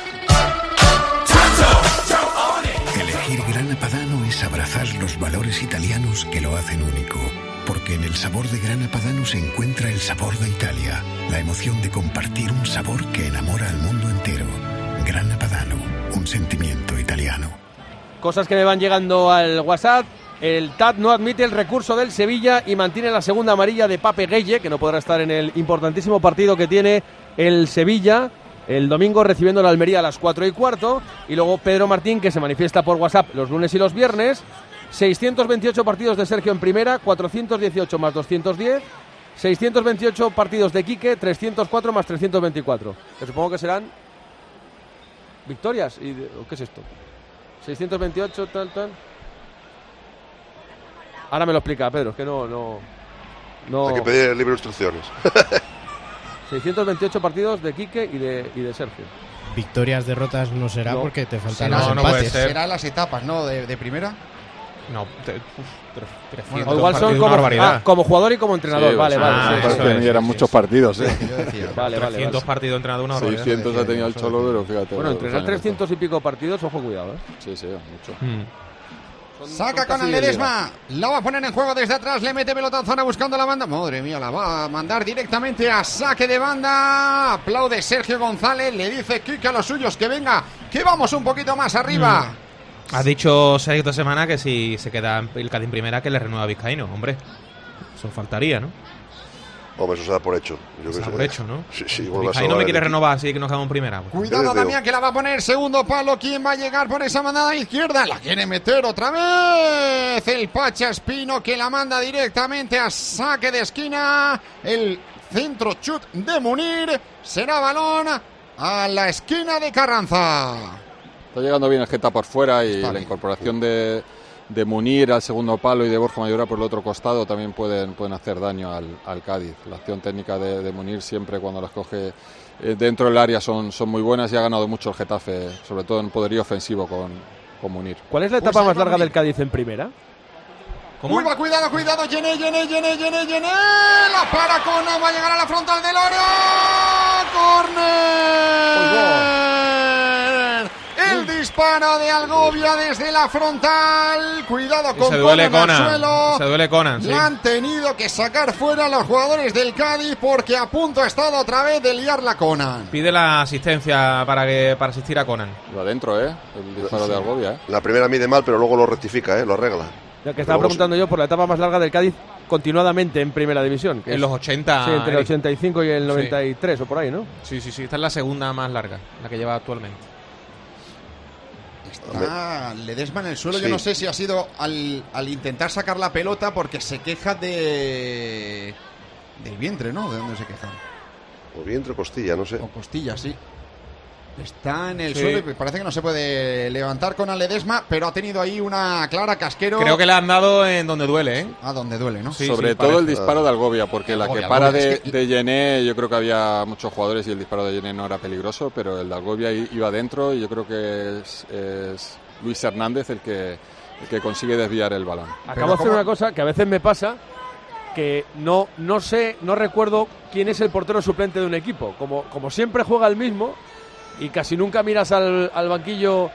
Grana Padano es abrazar los valores italianos que lo hacen único. Porque en el sabor de Grana Padano se encuentra el sabor de Italia, la emoción de compartir un sabor que enamora al mundo entero. Grana Padano, un sentimiento italiano. Cosas que me van llegando al WhatsApp. El TAT no admite el recurso del Sevilla y mantiene la segunda amarilla de Pape Gueye, que no podrá estar en el importantísimo partido que tiene el Sevilla el domingo recibiendo la Almería a las 4 y cuarto. Y luego Pedro Martín, que se manifiesta por WhatsApp los lunes y los viernes. 628 partidos de Sergio en primera, 418 más 210. 628 partidos de Quique, 304 más 324. Que supongo que serán victorias. ¿Y ¿Qué es esto? 628, tal, tal. Ahora me lo explica Pedro, es que no. no, no... Hay que pedir el libro de instrucciones. 628 partidos de Quique y de, y de Sergio. Victorias, derrotas no será No. porque te faltan los empates. será las etapas, ¿no? De, de primera. No, te- uf, tre- 300 O igual son como, ah, como jugador y como entrenador. Sí, vale, sí, vale. me sí, eso eran muchos partidos, ¿eh? Vale, vale, 300 vale. partidos de entrenador, una barbaridad. 600 ha tenido el Cholo, pero fíjate. Bueno, entrenar años 300 y pico partidos, ojo, cuidado, ¿eh? Sí, sí, mucho. Mm. Saca con el de Ledesma. La va a poner en juego desde atrás. Le mete pelotazo ahora buscando la banda. Madre mía, la va a mandar directamente a saque de banda. Aplaude Sergio González. Le dice Kike a los suyos que venga, que vamos un poquito más arriba. Ha dicho Sergio esta semana que si se queda el Cádiz en primera que le renueva a Vizcaíno, hombre. Eso faltaría, ¿no? Hombre, eso se da por hecho. Yo Se da por hecho, ¿no? Sí, sí, igual vas a Vizcaíno me quiere renovar, así que nos quedamos en primera. Pues, Cuidado. Damián, que la va a poner segundo palo. ¿Quién va a llegar por esa mandada izquierda? La quiere meter otra vez. El Pacha Espino que la manda directamente a saque de esquina. El centro chut de Munir. Será balón a la esquina de Carranza. Está llegando bien el Geta por fuera y Está la bien. incorporación de, de Munir al segundo palo y de Borja Mayora por el otro costado también pueden, pueden hacer daño al, al Cádiz. La acción técnica de, de Munir siempre cuando las coge eh, dentro del área son, son muy buenas y ha ganado mucho el Getafe, sobre todo en poderío ofensivo con, con Munir. ¿Cuál es la Pues etapa más larga Munir. del Cádiz en primera? ¿Cómo? Uy, va, cuidado, cuidado. Llené, llené, llené, llené, llené. La para con va a llegar a la frontal del oro. Corner. El disparo de Algovia desde la frontal. Cuidado con se duele Conan al Conan. suelo. Se duele Conan, sí. Le han tenido que sacar fuera a los jugadores del Cádiz porque a punto ha estado otra vez de liar la Conan. Pide la asistencia para que para asistir a Conan. Lo adentro, ¿eh? El disparo de Algovia, ¿eh? La primera mide mal, pero luego lo rectifica, ¿eh? Lo arregla. Ya que estaba Luego preguntando yo por la etapa más larga del Cádiz continuadamente en primera división. que En es- los 80. Sí, entre el Eric. 85 y el Sí. 93 o por ahí, ¿no? Sí, sí, sí. Esta es la segunda más larga, la que lleva actualmente. Está Ledesma en el suelo. Yo no sé si ha sido al, al intentar sacar la pelota porque se queja de del vientre, ¿no? ¿De dónde se queja? O vientre o costilla, no sé. O costilla, sí. Está en el Sí. suelo y parece que no se puede levantar con Aledesma, pero ha tenido ahí una clara casquero. Creo que le han dado en donde duele, ¿eh? A donde duele, ¿no? Sí, Sobre sí, todo el disparo de Algovia, porque la que para Algovia, de, es que- de Yené, yo creo que había muchos jugadores y el disparo de Yené no era peligroso, pero el de Algovia i- iba dentro y yo creo que es, es Luis Hernández el que, el que consigue desviar el balón. Acabo de hacer una cosa que a veces me pasa que no, no sé, no recuerdo quién es el portero suplente de un equipo. Como, como siempre juega el mismo y casi nunca miras al, al banquillo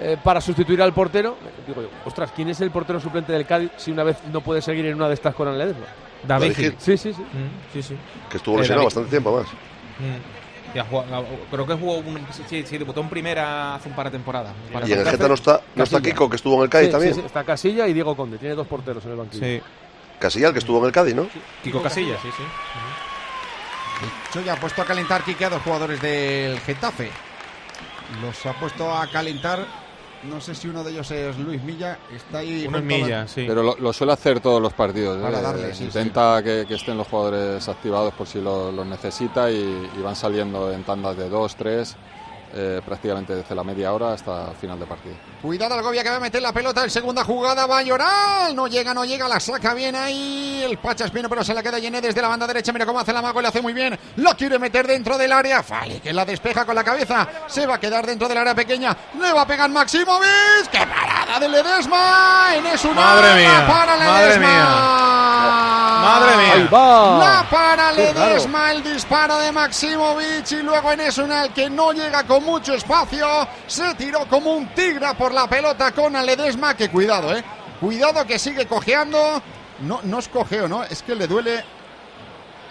eh, para sustituir al portero, digo yo, ostras, ¿quién es el portero suplente del Cádiz si una vez no puede seguir en una de estas con el Ledesma? David David Gil. Sí, sí, sí. Mm, sí, sí. Que estuvo lesionado bastante tiempo más. Mm. Jugado- creo que jugó un, sí, sí, debutó en primera hace un par de temporadas. Y en el. Geta no está, no está Casilla. Kiko, que estuvo en el Cádiz Sí, también. sí, sí, está Casilla y Diego Conde, tiene dos porteros en el banquillo. Sí. Casilla, el que estuvo en el Cádiz, ¿no? Kiko Casillas, sí, sí. Yo ya ha puesto a calentar Quique a dos jugadores del Getafe. Los ha puesto a calentar. No sé si uno de ellos es Luis Milla. Está ahí. Uno a- Milla, sí. Pero lo, lo suele hacer todos los partidos. Para ¿eh? darle, sí, Intenta Que, que estén los jugadores activados por si lo- los necesita y, y van saliendo en tandas de dos, tres, eh, prácticamente desde la media hora hasta el final de partido. Cuidado Algovia que va a meter la pelota en segunda jugada. Va a llorar. No llega, no llega. La saca bien ahí. El Pacha Espino, pero se la queda Llené desde la banda derecha. Mira cómo hace la mago. Le hace muy bien. Lo quiere meter dentro del área. Fale que la despeja con la cabeza. Se va a quedar dentro del área pequeña. Le va a pegar Maximovic. ¡Qué parada de Ledesma! En es una Madre mía, para madre Ledesma. Madre mía. Ahí va. La para. Ledesma, el disparo de Maximovic y luego en Esunal que no llega con mucho espacio, se tiró como un tigre por la pelota con Ledesma, que cuidado, eh. Cuidado que sigue cojeando. No, no es cojeo, ¿no? Es que le duele.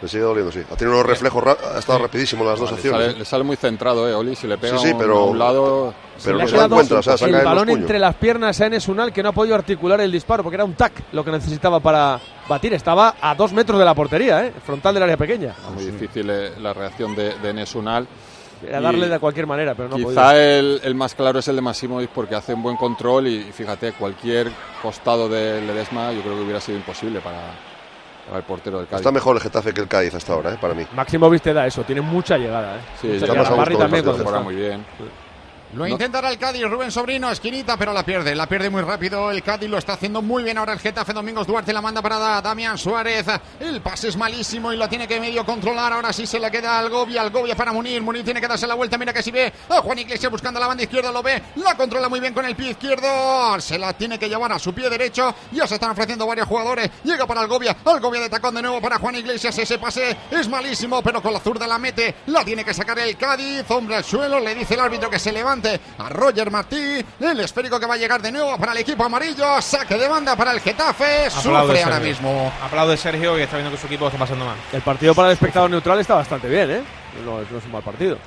Le sigue doliendo, sí. Ha tenido unos reflejos, ha estado rapidísimo las dos Le acciones. sale, le sale muy centrado, ¿eh, Oli? Si le pega Sí, sí, un- pero- a un lado... pero no se da cuenta, o sea, saca el balón entre las piernas a Enes Unal que no ha podido articular el disparo porque era un tac lo que necesitaba para batir. Estaba a dos metros de la portería, ¿eh? frontal del área pequeña. Muy difícil eh, la reacción de, de Enes Unal. Era Y darle de cualquier manera, pero no Quizá podía. el, el más claro es el de Maximovic porque hace un buen control y, y fíjate, cualquier costado de Ledesma yo creo que hubiera sido imposible para, para el portero del Cádiz. Está mejor el Getafe que el Cádiz hasta ahora, ¿eh? para mí. Máximo te da eso, tiene mucha llegada. ¿eh? Sí, Mucha llegada. Barry también muy bien. Lo intentará el Cádiz, Rubén Sobrino, esquinita, pero la pierde. La pierde muy rápido. El Cádiz lo está haciendo muy bien ahora el Getafe. Domingos Duarte la manda para Da- Damián Suárez. El pase es malísimo y lo tiene que medio controlar. Ahora sí se le queda al Algovia. Algovia para Munir. Munir tiene que darse la vuelta. Mira que si ve a Juan Iglesias buscando la banda izquierda. Lo ve. La controla muy bien con el pie izquierdo. Se la tiene que llevar a su pie derecho. Ya se están ofreciendo varios jugadores. Llega para Algovia. Algovia de tacón de nuevo para Juan Iglesias. Ese pase es malísimo, pero con la zurda la mete. La tiene que sacar el Cádiz. Hombre al suelo. Le dice el árbitro que se a Roger Martí. El esférico que va a llegar de nuevo para el equipo amarillo. Saque de banda para el Getafe. Aplaude, Sufre ahora Sergio. mismo. Aplaude Sergio que está viendo que su equipo está pasando mal. El partido para el espectador neutral está bastante bien, ¿eh? No, es- no es un mal partido.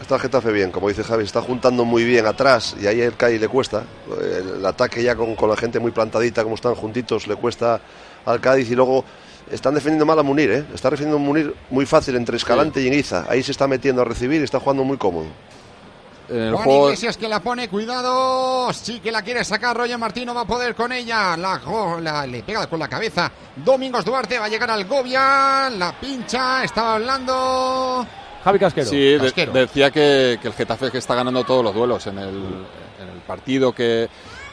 Está el Getafe bien, como dice Javi, está juntando muy bien atrás y ahí el Cádiz le cuesta. El ataque ya con, con la gente muy plantadita, como están juntitos, le cuesta al Cádiz y luego están defendiendo mal a Munir, ¿eh? Está defendiendo a Munir muy fácil entre Escalante y Iniza. Ahí se está metiendo a recibir y está jugando muy cómodo. En el Juan juego, Iglesias que la pone, cuidado, sí que la quiere sacar, Roger Martín no va a poder con ella, la, la- le pega con la cabeza, Domingos Duarte va a llegar al Gobia, la pincha, estaba hablando, Javi Casquero. Sí, de- decía que, que el Getafe que está ganando todos los duelos en el, en el partido que,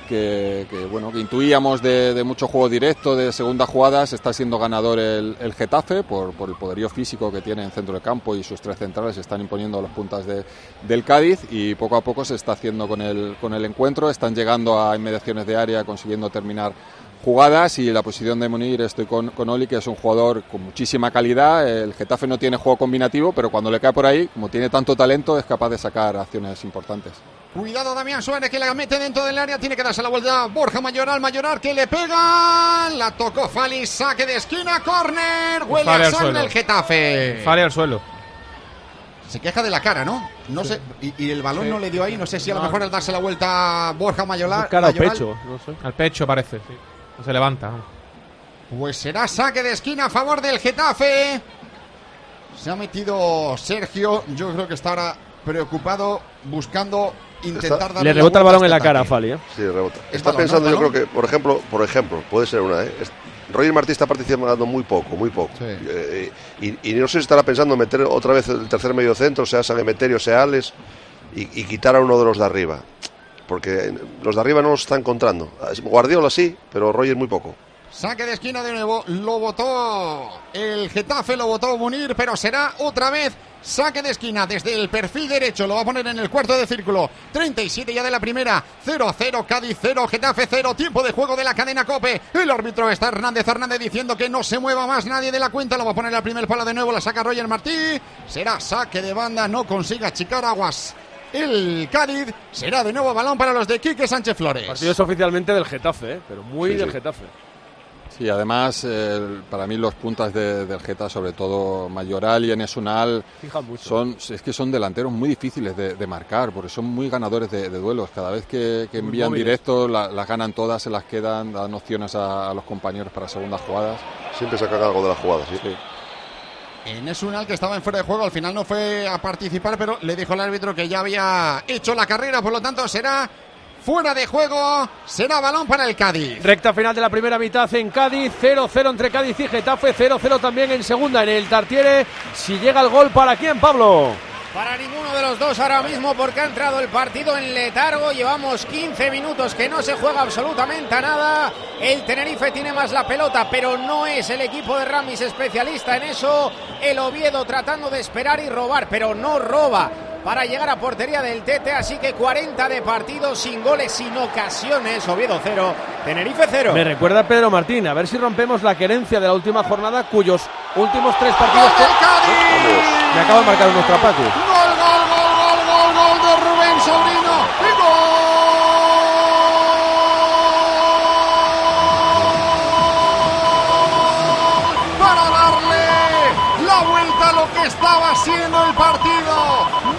que, que, bueno que intuíamos de, de mucho juego directo, de segundas jugadas, está siendo ganador el, el Getafe por, por el poderío físico que tiene en centro de campo y sus tres centrales se están imponiendo a los puntas de- del Cádiz y poco a poco se está haciendo con el, con el encuentro, están llegando a inmediaciones de área, consiguiendo terminar jugadas y la posición de Munir estoy con, con Oli, que es un jugador con muchísima calidad. El Getafe no tiene juego combinativo, pero cuando le cae por ahí, como tiene tanto talento, es capaz de sacar acciones importantes. cuidado Damián Suárez que la mete dentro del área, tiene que darse la vuelta, Borja Mayoral, Mayoral que le pega, la tocó Fali, saque de esquina, córner, huele Fale a al sangre el Getafe. Fale al suelo. Se queja de la cara, ¿no? No sé, y, y el balón Sí. no le dio ahí, no sé si a lo mejor al darse la vuelta Borja Mayoral. Cara Mayoral, pecho, no sé. Al pecho parece. sí. No se levanta. Pues será saque de esquina a favor del Getafe. Se ha metido Sergio. Yo creo que está ahora preocupado, buscando intentar darle Le la rebota el balón en la cara a. Fali, ¿eh? Sí, rebota. Es Está balón, pensando, ¿no? yo creo que, por ejemplo, por ejemplo, puede ser una, ¿eh? Roger Martí está participando muy poco, muy poco. Sí. Eh, y, y no sé si estará pensando en meter otra vez el tercer medio centro, sea San Emeterio, sea Alex. y, y quitar a uno de los de arriba. Porque los de arriba no los está encontrando. Guardiola sí, pero Roger muy poco. Saque de esquina de nuevo. Lo votó el Getafe, lo votó Munir, pero será otra vez saque de esquina desde el perfil derecho. Lo va a poner en el cuarto de círculo. 37 ya de la primera. 0 a 0, Cádiz 0, Getafe 0. Tiempo de juego de la cadena Cope. El árbitro está Hernández Hernández diciendo que no se mueva más nadie de la cuenta. Lo va a poner al primer palo de nuevo. La saca Roger Martí. Será saque de banda. No consiga achicar aguas. El Cádiz será de nuevo balón para los de Quique Sánchez Flores. El partido es oficialmente del Getafe, ¿eh? pero muy Sí, del sí. Getafe. Sí, además, eh, para mí los puntas de- del Geta, sobre todo Mayoral y Enesunal, son, es que son delanteros muy difíciles de, de marcar, porque son muy ganadores de, de duelos. Cada vez que, envían móviles. directo, la- las ganan todas, se las quedan, dan opciones a, a los compañeros para segundas jugadas. Siempre sacan algo de las jugadas, sí. En Esunal, que estaba en fuera de juego, al final no fue a participar, pero le dijo el árbitro que ya había hecho la carrera, por lo tanto será fuera de juego, será balón para el Cádiz. Recta final de la primera mitad en Cádiz, 0-0 entre Cádiz y Getafe, 0-0 también en segunda en el Tartiere. Si llega el gol, ¿para quién, Pablo? Para ninguno de los dos ahora mismo porque ha entrado el partido en letargo. Llevamos 15 minutos que no se juega absolutamente a nada. El Tenerife tiene más la pelota, pero no es el equipo de Ramis especialista en eso. El Oviedo tratando de esperar y robar, pero no roba para llegar a portería del Tete. Así que 40 de partido sin goles, sin ocasiones. Oviedo 0, Tenerife 0. Me recuerda a Pedro Martín, a ver si rompemos la querencia de la última jornada, cuyos últimos tres partidos. ¡Gol del Cádiz! Me acaba de marcar unos trapacos.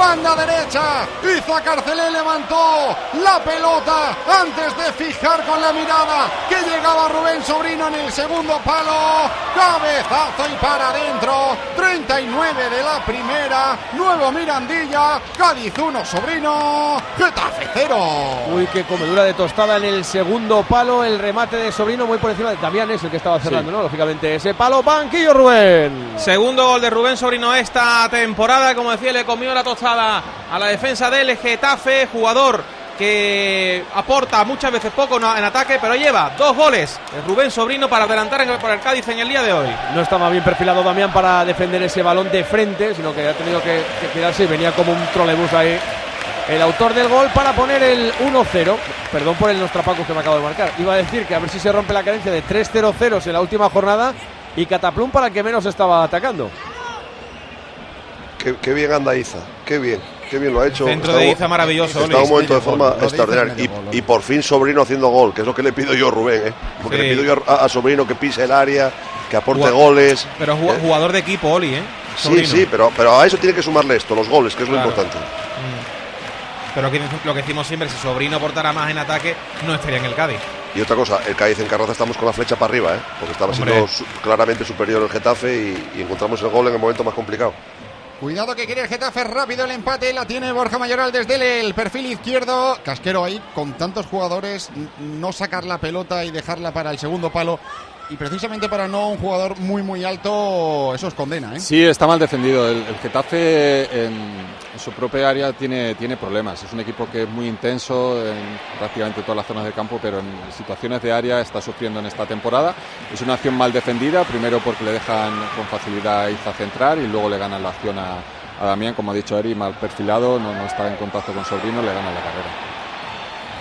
Banda derecha, Iza Carcelé levantó la pelota antes de fijar con la mirada que llegaba Rubén Sobrino en el segundo palo. Cabezazo y para adentro. 39 de la primera. Nuevo Mirandilla. Cádiz 1, Sobrino. Getafe 0. Uy, qué comedura de tostada en el segundo palo. El remate de Sobrino muy por encima de Damián, es el que estaba cerrando, ¿no? Lógicamente, ese palo, banquillo Rubén. Segundo gol de Rubén Sobrino esta temporada, como decía, le comió la tostada a la defensa del Getafe, jugador que aporta muchas veces poco en ataque, pero lleva dos goles Rubén Sobrino para adelantar en- el Cádiz en el día de hoy. No estaba bien perfilado Damián para defender ese balón de frente, sino que ha tenido que, que girarse y venía como un trolebús ahí. El autor del gol para poner el 1-0. Perdón por el nostrapacos que me acabo de marcar. Iba a decir que a ver si se rompe la carencia de 3-0-0 en la última jornada y Cataplum para el que menos estaba atacando. Qué, qué bien anda Iza, qué bien, qué bien lo ha hecho. Centro Está de Iza maravilloso, Está un momento de forma gol, extraordinaria. Y, gol, y por fin Sobrino haciendo gol, que es lo que le pido yo a Rubén, ¿eh? Porque Sí. le pido yo a, a Sobrino que pise el área, que aporte goles. Pero ju- Eh, jugador de equipo, Oli, ¿eh? Sí, Sobrino. sí, pero, pero a eso tiene que sumarle esto, los goles, que es Claro. lo importante. Pero que- lo que decimos siempre, si Sobrino aportara más en ataque, no estaría en el Cádiz. Y otra cosa, el Cádiz en Carroza estamos con la flecha para arriba, ¿eh? Porque estaba Hombre. siendo su- claramente superior el Getafe y, y encontramos el gol en el momento más complicado. Cuidado que quiere el Getafe rápido el empate. La tiene Borja Mayoral desde el, perfil izquierdo. Casquero ahí con tantos jugadores. No sacar la pelota y dejarla para el segundo palo. Y precisamente para no un jugador muy muy alto, eso es condena, ¿eh? Sí, está mal defendido. El, Getafe en, su propia área tiene, tiene problemas. Es un equipo que es muy intenso en prácticamente todas las zonas del campo, pero en situaciones de área está sufriendo en esta temporada. Es una acción mal defendida, primero porque le dejan con facilidad a Iza centrar y luego le ganan la acción a, Damián, como ha dicho Eri, mal perfilado, no, no está en contacto con Sobrino, le ganan la carrera.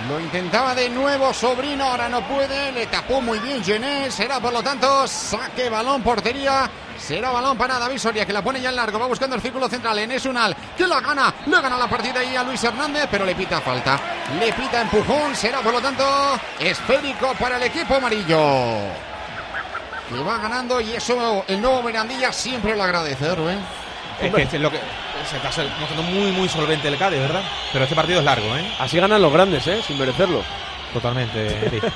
Lo intentaba de nuevo Sobrino, ahora no puede, le tapó muy bien Gené, será por lo tanto saque balón, portería, será balón para David Soria que la pone ya en largo, va buscando el círculo central en Esunal, que la gana, le gana la partida ahí a Luis Hernández, pero le pita falta, le pita empujón, será por lo tanto esférico para el equipo amarillo. Que va ganando y eso el nuevo Mirandilla siempre lo agradece, ¿eh. Es es lo que se está mostrando muy, muy solvente el Cádiz, ¿verdad? Pero este partido es largo, ¿eh? Así ganan los grandes, ¿eh? Sin merecerlo. Totalmente, Eri.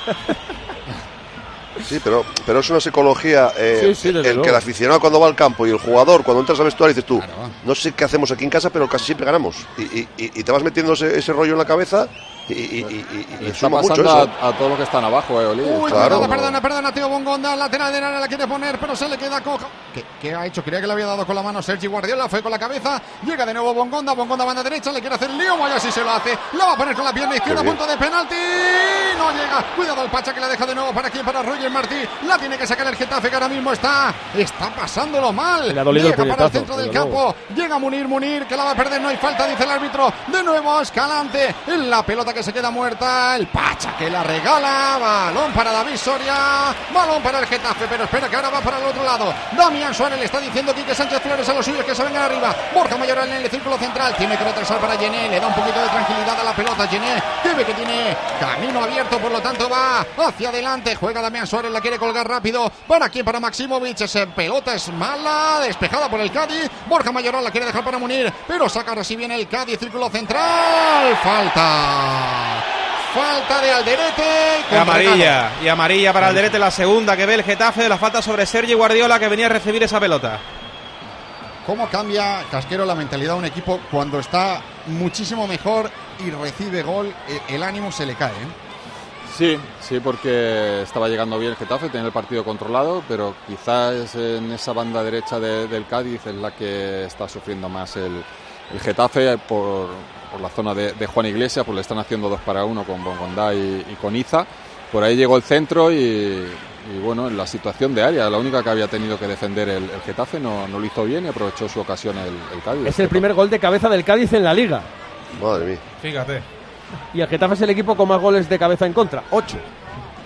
Sí, pero, pero es una psicología. eh, Sí, sí, desde el que el aficionado cuando va al campo y el jugador, cuando entras al vestuario, dices tú, no sé qué hacemos aquí en casa, pero casi siempre ganamos. Y, y- y- y te vas metiendo ese, ese rollo en la cabeza y, y, y- y- y Le está mucho pasando a, a todos los que están abajo, eh, Oli. Uy, Claro, perdona, perdona, perdona, Teo Bongonda, lateral del área la quiere poner, pero se le queda coja. ¿Qué, qué ha hecho? Creía que le había dado con la mano Sergi Guardiola, fue con la cabeza. Llega de nuevo Bongonda, Bongonda banda derecha, le quiere hacer lío, vaya si se lo hace. La va a poner con la pierna izquierda, punto de penalti. No llega. Cuidado el Pacha que la deja de nuevo para aquí, para Roger Martí. La tiene que sacar el Getafe que ahora mismo está, está pasándolo mal. Le ha dolido el Llega para el puñetazo, centro del campo. Llega Munir, Munir, que la va a perder, no hay falta, dice el árbitro. De nuevo Escalante, en la pelota que se queda muerta. El Pacha que la regala. Balón para David Soria. Balón para el Getafe, pero espera que ahora va para el otro lado. Damián Suárez le está diciendo Quique Sánchez Flores a los suyos que se vengan arriba. Borja Mayoral en el círculo central. Tiene que retrasar para Gené. Le da un poquito de tranquilidad a la pelota. Gené que ve que tiene camino abierto, por lo tanto va hacia adelante. Juega Damián Suárez, la quiere colgar rápido. ¿Para quién? Para Maximovic. Esa pelota es mala, despejada por el Cádiz. Borja Mayoral la quiere dejar para Munir, pero saca ahora sí viene el Cádiz, círculo central. Falta. Falta de Alderete. Y amarilla. Y amarilla para Alderete, la segunda que ve el Getafe de la falta sobre Sergi Guardiola que venía a recibir esa pelota. ¿Cómo cambia Casquero la mentalidad de un equipo cuando está muchísimo mejor y recibe gol? e- El ánimo se le cae. ¿eh? Sí, sí, porque estaba llegando bien el Getafe, tenía el partido controlado, pero quizás en esa banda derecha de- del Cádiz es la que está sufriendo más el, el Getafe por, por la zona de, de Juan Iglesias, pues le están haciendo dos para uno con Bongondá y, y con Iza. Por ahí llegó el centro y, y, bueno, en la situación de área, la única que había tenido que defender el, el Getafe no, no lo hizo bien y aprovechó su ocasión el, el Cádiz. Es el primer gol de cabeza del Cádiz en la liga. Madre mía. Fíjate. Y el Getafe es el equipo con más goles de cabeza en contra. Ocho.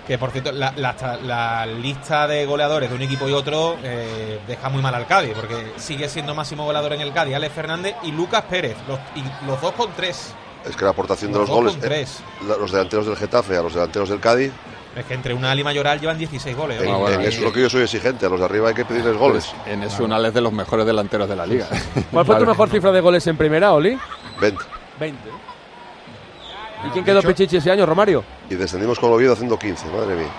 Que por cierto, la, la- la lista de goleadores de un equipo y otro eh, deja muy mal al Cádiz, porque sigue siendo máximo goleador en el Cádiz Alex Fernández y Lucas Pérez, los, y los dos con tres. Es que la aportación de Los goles, con eh, tres. los delanteros del Getafe a los delanteros del Cádiz, Es que entre una y Mayoral llevan 16 goles. en, eso es lo que yo soy exigente, a los de arriba hay que pedirles goles. Pues en Esunal es de los mejores delanteros de la liga. ¿Cuál fue tu mejor cifra de goles en primera, Oli? 20. 20. ¿Y quién quedó Pichichi ese año, Romario? Y descendimos con Oviedo haciendo 15, madre mía.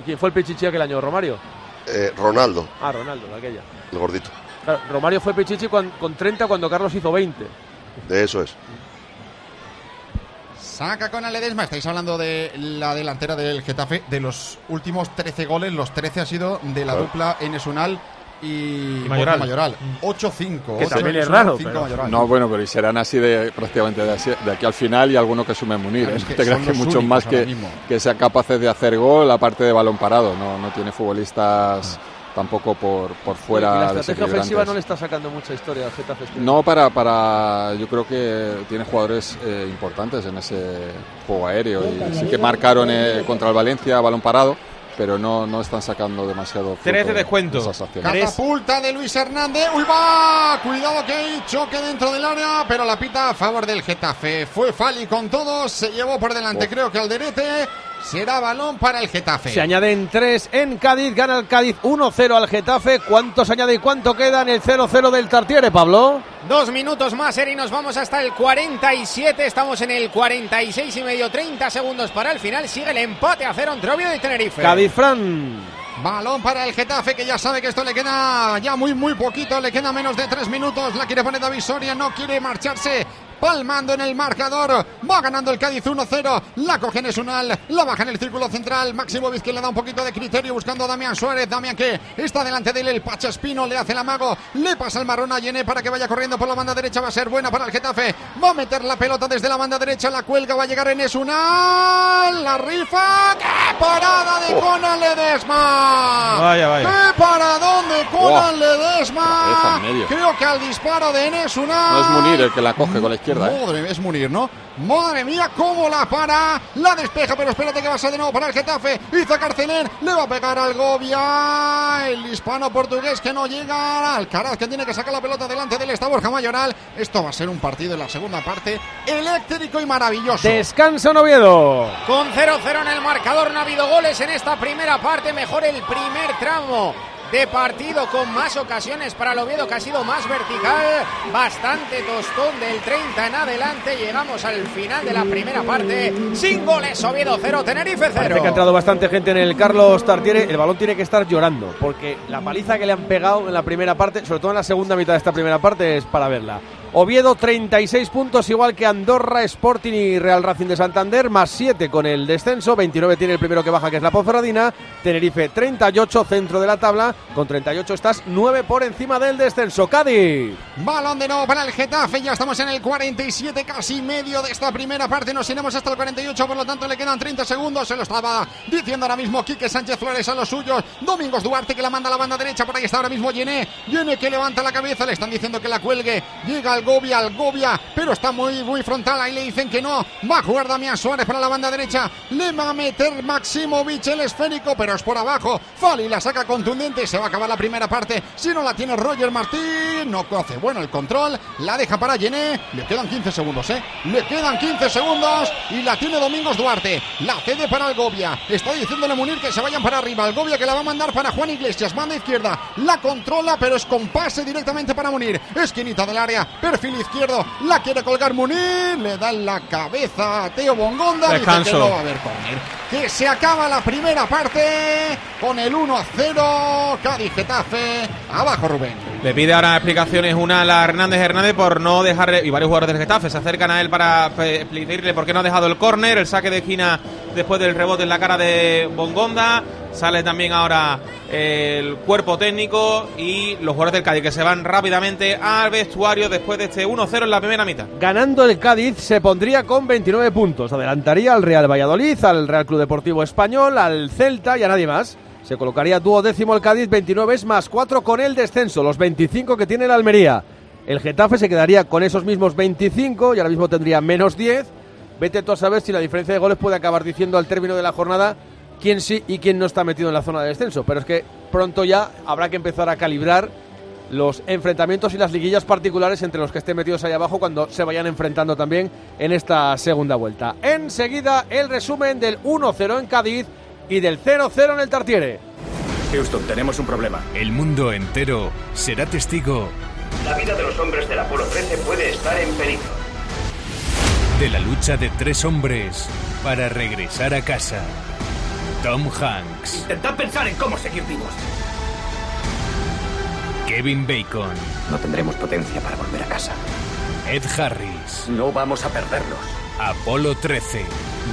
¿Y quién fue el Pichichi aquel año, Romario? Eh, Ronaldo, Ah, Ronaldo, aquella. el gordito. Claro, Romario fue Pichichi con, con 30 cuando Carlos hizo 20. De eso es. Saca con Aledesma. Estáis hablando de la delantera del Getafe. De los últimos 13 goles, los 13 ha sido de la Claro. dupla Enesunal y, Mayoral. Borja Mayoral. 8-5. Que Ocho también es raro, cinco pero- Mayoral. No, bueno, pero y serán así de prácticamente de, así- de aquí al final y alguno que sume Munir. ¿eh? es que No te creas son que muchos más que, que sean capaces de hacer gol, aparte de balón parado. No, no tiene futbolistas tampoco por, por y fuera la estrategia ofensiva no le está sacando mucha historia al Getafe. este No para, para, yo creo que tiene jugadores eh, importantes en ese juego aéreo y sí que marcaron eh, contra el Valencia balón parado, pero no, no están sacando demasiado fruto Tres de descuento. esas acciones. Catapulta de Luis Hernández. ¡Uy, va! Cuidado que hay choque dentro del área, pero la pita a favor del Getafe. Fue Fali con todos, se llevó por delante, Oh. creo que Alderete. Será balón para el Getafe. Se añaden tres en Cádiz, gana el Cádiz 1-0 al Getafe. ¿Cuánto se añade y cuánto queda en el 0-0 del Tartiere, Pablo? Dos minutos más, Eri, nos vamos hasta el 47. Estamos en el 46 y medio, 30 segundos para el final. Sigue el empate a cero entre Oviedo y Tenerife. Cádiz, Fran. Balón para el Getafe, que ya sabe que esto le queda ya muy, muy poquito. Le queda menos de tres minutos. La quiere poner David Soria, no quiere marcharse. Palmando en el marcador. Va ganando el Cádiz 1-0. La coge Nesunal. La baja en el círculo central. Máximo que le da un poquito de criterio buscando a Damián Suárez. Damián que está delante de él. El Pachaspino le hace el amago. Le pasa el marrón a Yené para que vaya corriendo por la banda derecha. Va a ser buena para el Getafe. Va a meter la pelota desde la banda derecha. La cuelga. Va a llegar en Nesunal. La rifa. ¡Qué parada de Conan Ledesma! Vaya, vaya. ¡Qué paradón de Conan Wow. Ledesma! En. Creo que al disparo de Enes Unal. No es Munir el que la coge con la izquierda. ¿Eh? Madre, es Munir, ¿no? Madre mía, cómo la para. La despeja, pero espérate que va a ser de nuevo para el Getafe. Hizo Carcelén, le va a pegar al Gobia. El hispano portugués que no llega. Alcaraz que tiene que sacar la pelota delante del esta Borja Mayoral. Esto va a ser un partido en la segunda parte eléctrico y maravilloso. Descansa en Oviedo. Con 0-0 en el marcador, no ha habido goles en esta primera parte. Mejor el primer tramo de partido con más ocasiones para el Oviedo, que ha sido más vertical. Bastante tostón del 30 en adelante. Llegamos al final de la primera parte. Sin goles, Oviedo 0, Tenerife 0. Parece que ha entrado bastante gente en el Carlos Tartiere. El balón tiene que estar llorando, porque la paliza que le han pegado en la primera parte, sobre todo en la segunda mitad de esta primera parte, es para verla. Oviedo 36 puntos, igual que Andorra, Sporting y Real Racing de Santander, más 7 con el descenso, 29 tiene el primero que baja, que es la Ponferradina, Tenerife 38, centro de la tabla, con 38 estás 9 por encima del descenso. Cádiz. Balón de nuevo para el Getafe, ya estamos en el 47, casi medio de esta primera parte, nos iremos hasta el 48, por lo tanto le quedan 30 segundos, se lo estaba diciendo ahora mismo Quique Sánchez Flores a los suyos, Domingos Duarte que la manda a la banda derecha, por ahí está ahora mismo Llené, Llené que levanta la cabeza, le están diciendo que la cuelgue, llega al Algovia, Algovia, pero está muy, muy frontal. Ahí le dicen que no. Va a jugar Damián Suárez para la banda derecha. Le va a meter Maximovic el esférico, pero es por abajo. Fali la saca contundente. Se va a acabar la primera parte. Si no la tiene Roger Martín, no coce. Bueno, el control la deja para Gené. Le quedan 15 segundos, ¿eh? Le quedan 15 segundos y la tiene Domingos Duarte. La cede para Algovia. Está diciéndole Munir que se vayan para arriba. Algovia que la va a mandar para Juan Iglesias. Banda izquierda. La controla, pero es con pase directamente para Munir. Esquinita del área perfil izquierdo, la quiere colgar Munir, le da en la cabeza a Teo Bongonda, Descanso. dice que no va a haber córner. Que se acaba la primera parte con el 1-0, Cádiz Getafe, abajo Rubén. Le pide ahora explicaciones una a la Hernández Hernández por no dejarle. Y varios jugadores del Getafe se acercan a él para pe- pedirle por qué no ha dejado el córner. El saque de esquina después del rebote en la cara de Bongonda. Sale también ahora el cuerpo técnico y los jugadores del Cádiz que se van rápidamente al vestuario después de este 1-0 en la primera mitad. Ganando el Cádiz se pondría con 29 puntos. Adelantaría al Real Valladolid, al Real Club Deportivo Español, al Celta y a nadie más. Se colocaría duodécimo el Cádiz, 29 más 4 con el descenso, los 25 que tiene el Almería. El Getafe se quedaría con esos mismos 25 y ahora mismo tendría menos 10. Vete tú a saber si la diferencia de goles puede acabar diciendo al término de la jornada quién sí y quién no está metido en la zona de descenso. Pero es que pronto ya habrá que empezar a calibrar los enfrentamientos y las liguillas particulares entre los que estén metidos ahí abajo cuando se vayan enfrentando también en esta segunda vuelta. Enseguida el resumen del 1-0 en Cádiz y del 0-0 en el Tartiere. Houston, tenemos un problema. El mundo entero será testigo La vida de los hombres del Apolo 13 puede estar en peligro. de la lucha de tres hombres para regresar a casa. Tom Hanks, Intentad pensar en cómo seguir vivos. Kevin Bacon, No tendremos potencia para volver a casa. Ed Harris, No vamos a perderlos. Apolo 13,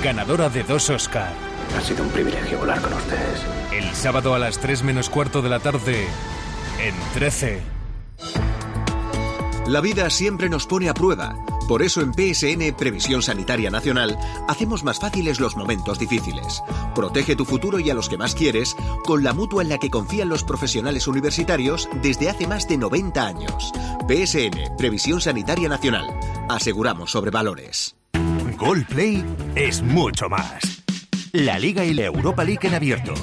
ganadora de dos Oscar. Ha sido un privilegio volar con ustedes. El sábado a las 3 menos cuarto de la tarde en 13. La vida siempre nos pone a prueba. Por eso en PSN Previsión Sanitaria Nacional hacemos más fáciles los momentos difíciles. Protege tu futuro y a los que más quieres con la mutua en la que confían los profesionales universitarios desde hace más de 90 años. PSN Previsión Sanitaria Nacional. Aseguramos sobre valores. Gol Play es mucho más. La Liga y la Europa League en abierto.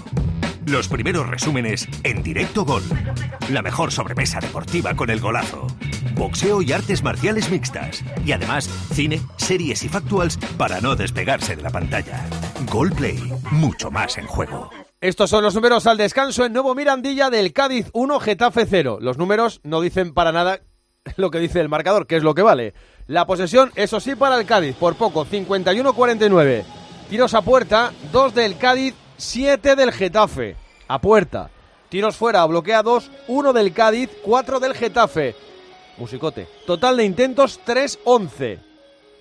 Los primeros resúmenes en directo gol. La mejor sobremesa deportiva con el golazo. Boxeo y artes marciales mixtas. Y además, cine, series y factuals para no despegarse de la pantalla. Gol Play, mucho más en juego. Estos son los números al descanso en Nuevo Mirandilla del Cádiz 1, Getafe 0. Los números no dicen para nada lo que dice el marcador, que es lo que vale. La posesión, eso sí, para el Cádiz, por poco, 51-49. Tiros a puerta, 2 del Cádiz, 7 del Getafe. A puerta. Tiros fuera, bloqueados, 1 del Cádiz, 4 del Getafe. Musicote. Total de intentos, 3-11.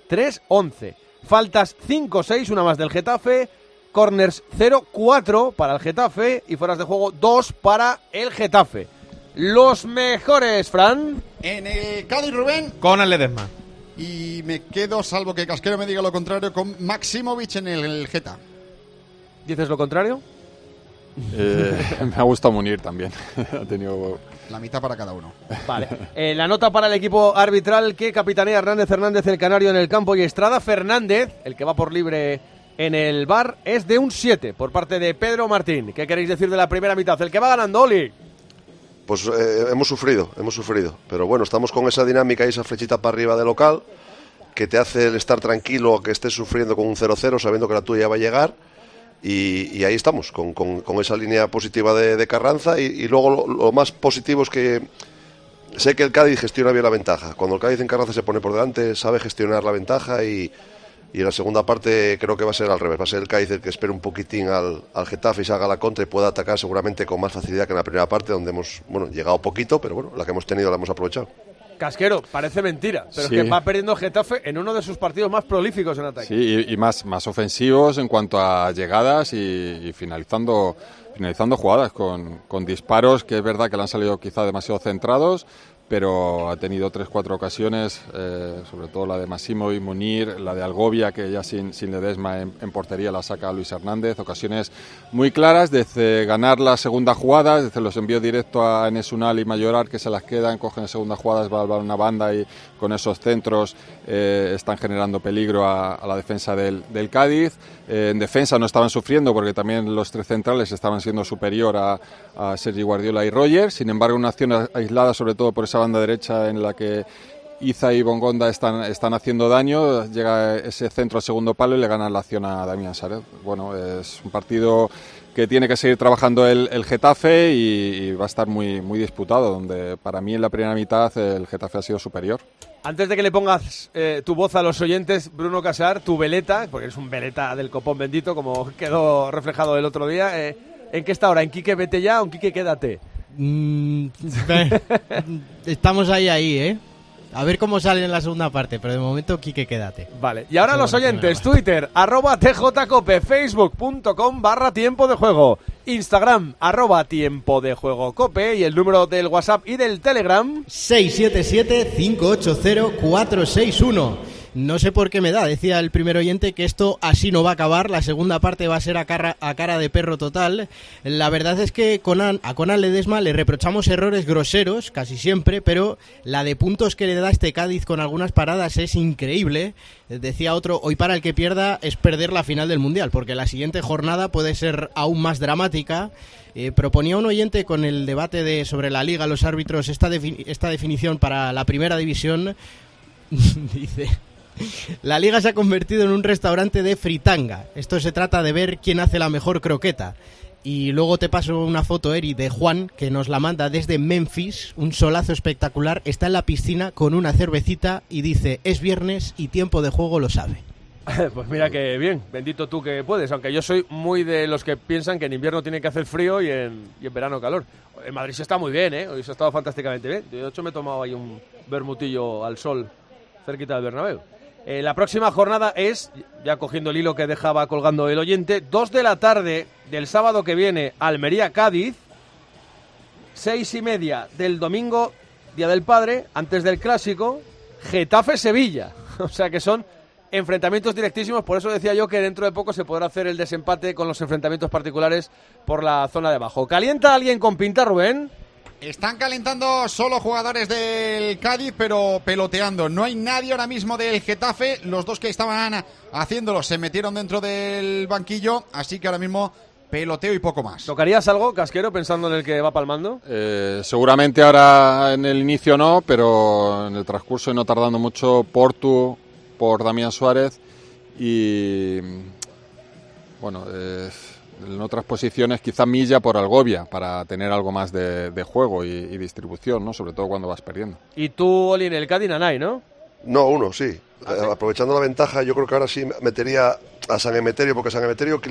3-11. Faltas 5-6, una más del Getafe. Corners 0-4 para el Getafe. Y fueras de juego 2 para el Getafe. Los mejores, Fran. En el Cádiz Rubén Con el Ledesma. y me quedo, salvo que Casquero me diga lo contrario, con Maximovic en el Geta. ¿Dices lo contrario? Eh, me ha gustado Munir también. ha tenido La mitad para cada uno. Vale. Eh, la nota para el equipo arbitral que capitanea Hernández Hernández, el canario en el campo, y Estrada Fernández, el que va por libre en el bar, es de un 7 por parte de Pedro Martín. ¿Qué queréis decir de la primera mitad? El que va ganando, Oli. Pues eh, hemos sufrido, hemos sufrido. Pero bueno, estamos con esa dinámica y esa flechita para arriba de local que te hace el estar tranquilo, que estés sufriendo con un 0-0, sabiendo que la tuya va a llegar. Y, y ahí estamos, con, con- con esa línea positiva de, de Carranza. Y, y luego lo, lo más positivo es que sé que el Cádiz gestiona bien la ventaja. Cuando el Cádiz en Carranza se pone por delante, sabe gestionar la ventaja y, y en la segunda parte creo que va a ser al revés. Va a ser el Cádiz el que espere un poquitín al, al Getafe y se haga la contra y pueda atacar seguramente con más facilidad que en la primera parte, donde hemos bueno llegado poquito, pero bueno, la que hemos tenido la hemos aprovechado. Casquero, parece mentira, pero Sí. es que va perdiendo Getafe en uno de sus partidos más prolíficos en ataque. Sí, y, y más, más ofensivos en cuanto a llegadas y, y finalizando, finalizando jugadas con, con disparos que es verdad que le han salido quizá demasiado centrados, pero ha tenido tres, cuatro ocasiones, eh, sobre todo la de Massimo y Munir, la de Algovia, que ya sin, sin Ledesma en, portería la saca Luis Hernández, ocasiones muy claras desde ganar la segunda jugada, desde los envíos directos a Nesunal y Mayorar que se las quedan, cogen en segunda jugada, va a una banda y con esos centros eh, están generando peligro a, la defensa del, del Cádiz. Eh, en defensa no estaban sufriendo porque también los tres centrales estaban siendo superior a, a Sergi Guardiola y Roger. Sin embargo, una acción aislada, sobre todo por esa banda derecha en la que Iza y Bongonda están, están haciendo daño. Llega ese centro al segundo palo y le ganan la acción a Damián Saret. Bueno, es un partido que tiene que seguir trabajando el, Getafe y, va a estar muy, muy disputado, donde para mí en la primera mitad el Getafe ha sido superior. Antes de que le pongas eh, tu voz a los oyentes, Bruno Casar, tu veleta, porque eres un veleta del copón bendito, como quedó reflejado el otro día, eh, ¿en qué está ahora? ¿En Quique vete ya o en Quique quédate? Mm, estamos ahí, ahí, ¿eh? A ver cómo sale en la segunda parte, pero de momento, Quique, quédate. Vale, y ahora los oyentes, Twitter, arroba tjcope, facebook.com barra tiempo de juego, Instagram, arroba tiempo de juego cope y el número del WhatsApp y del Telegram. 677-580-461. No sé por qué me da, decía el primer oyente que esto así no va a acabar, la segunda parte va a ser a cara, a cara de perro total. La verdad es que Conan, a Conan Ledesma le reprochamos errores groseros, casi siempre, pero la de puntos que le da este Cádiz con algunas paradas es increíble. Decía otro, hoy para el que pierda es perder la final del Mundial, porque la siguiente jornada puede ser aún más dramática. Eh, proponía un oyente con el debate de sobre la liga, los árbitros, esta, esta definición para la primera división. Dice, la liga se ha convertido en un restaurante de fritanga. Esto se trata de ver quién hace la mejor croqueta. Y luego te paso una foto, Eri, de Juan, que nos la manda desde Memphis, un solazo espectacular. Está en la piscina con una cervecita y dice, es viernes y tiempo de juego lo sabe. Pues mira que bien, bendito tú que puedes, aunque yo soy muy de los que piensan que en invierno tiene que hacer frío y en, verano calor. En Madrid se está muy bien, ¿eh? Hoy se ha estado fantásticamente bien. De hecho me he tomado ahí un bermutillo al sol cerquita del Bernabéu. Eh, la próxima jornada es, ya cogiendo el hilo que dejaba colgando el oyente, 2 de la tarde del sábado que viene, Almería-Cádiz, seis y media del domingo, Día del Padre, antes del Clásico, Getafe-Sevilla. O sea que son enfrentamientos directísimos, por eso decía yo que dentro de poco se podrá hacer el desempate con los enfrentamientos particulares por la zona de abajo. ¿Calienta alguien con pinta, Rubén? Están calentando solo jugadores del Cádiz, pero peloteando. No hay nadie ahora mismo del Getafe. Los dos que estaban haciéndolo se metieron dentro del banquillo, así que ahora mismo peloteo y poco más. ¿Tocarías algo, Casquero, pensando en el que va palmando? Eh, seguramente ahora en el inicio no, pero en el transcurso y no tardando mucho, Portu por Damián Suárez y bueno, eh, en otras posiciones quizá Milla por Algovia para tener algo más de, de juego y, y distribución, ¿no? sobre todo cuando vas perdiendo. Y tú, Oli, en el Cádiz, Nanay, ¿no? No, uno, sí. Eh, aprovechando la ventaja, yo creo que ahora sí metería a San Emeterio, porque San Emeterio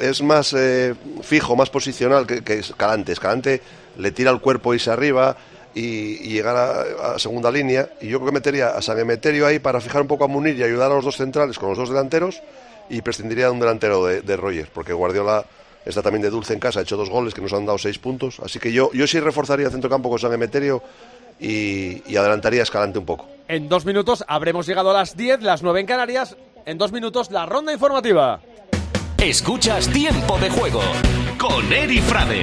es más eh, fijo, más posicional que, que Escalante. Escalante le tira el cuerpo y irse arriba y, y llegar a, a segunda línea. Y yo creo que metería a San Emeterio ahí para fijar un poco a Munir y ayudar a los dos centrales con los dos delanteros y prescindiría de un delantero de, de Roger, porque Guardiola está también de dulce en casa, ha hecho dos goles que nos han dado seis puntos. Así que yo, yo sí reforzaría el centrocampo con San Emeterio y, y adelantaría a Escalante un poco. En dos minutos habremos llegado a las 10, las 9 en Canarias. En dos minutos, la ronda informativa. Escuchas Tiempo de Juego con Eri Frade.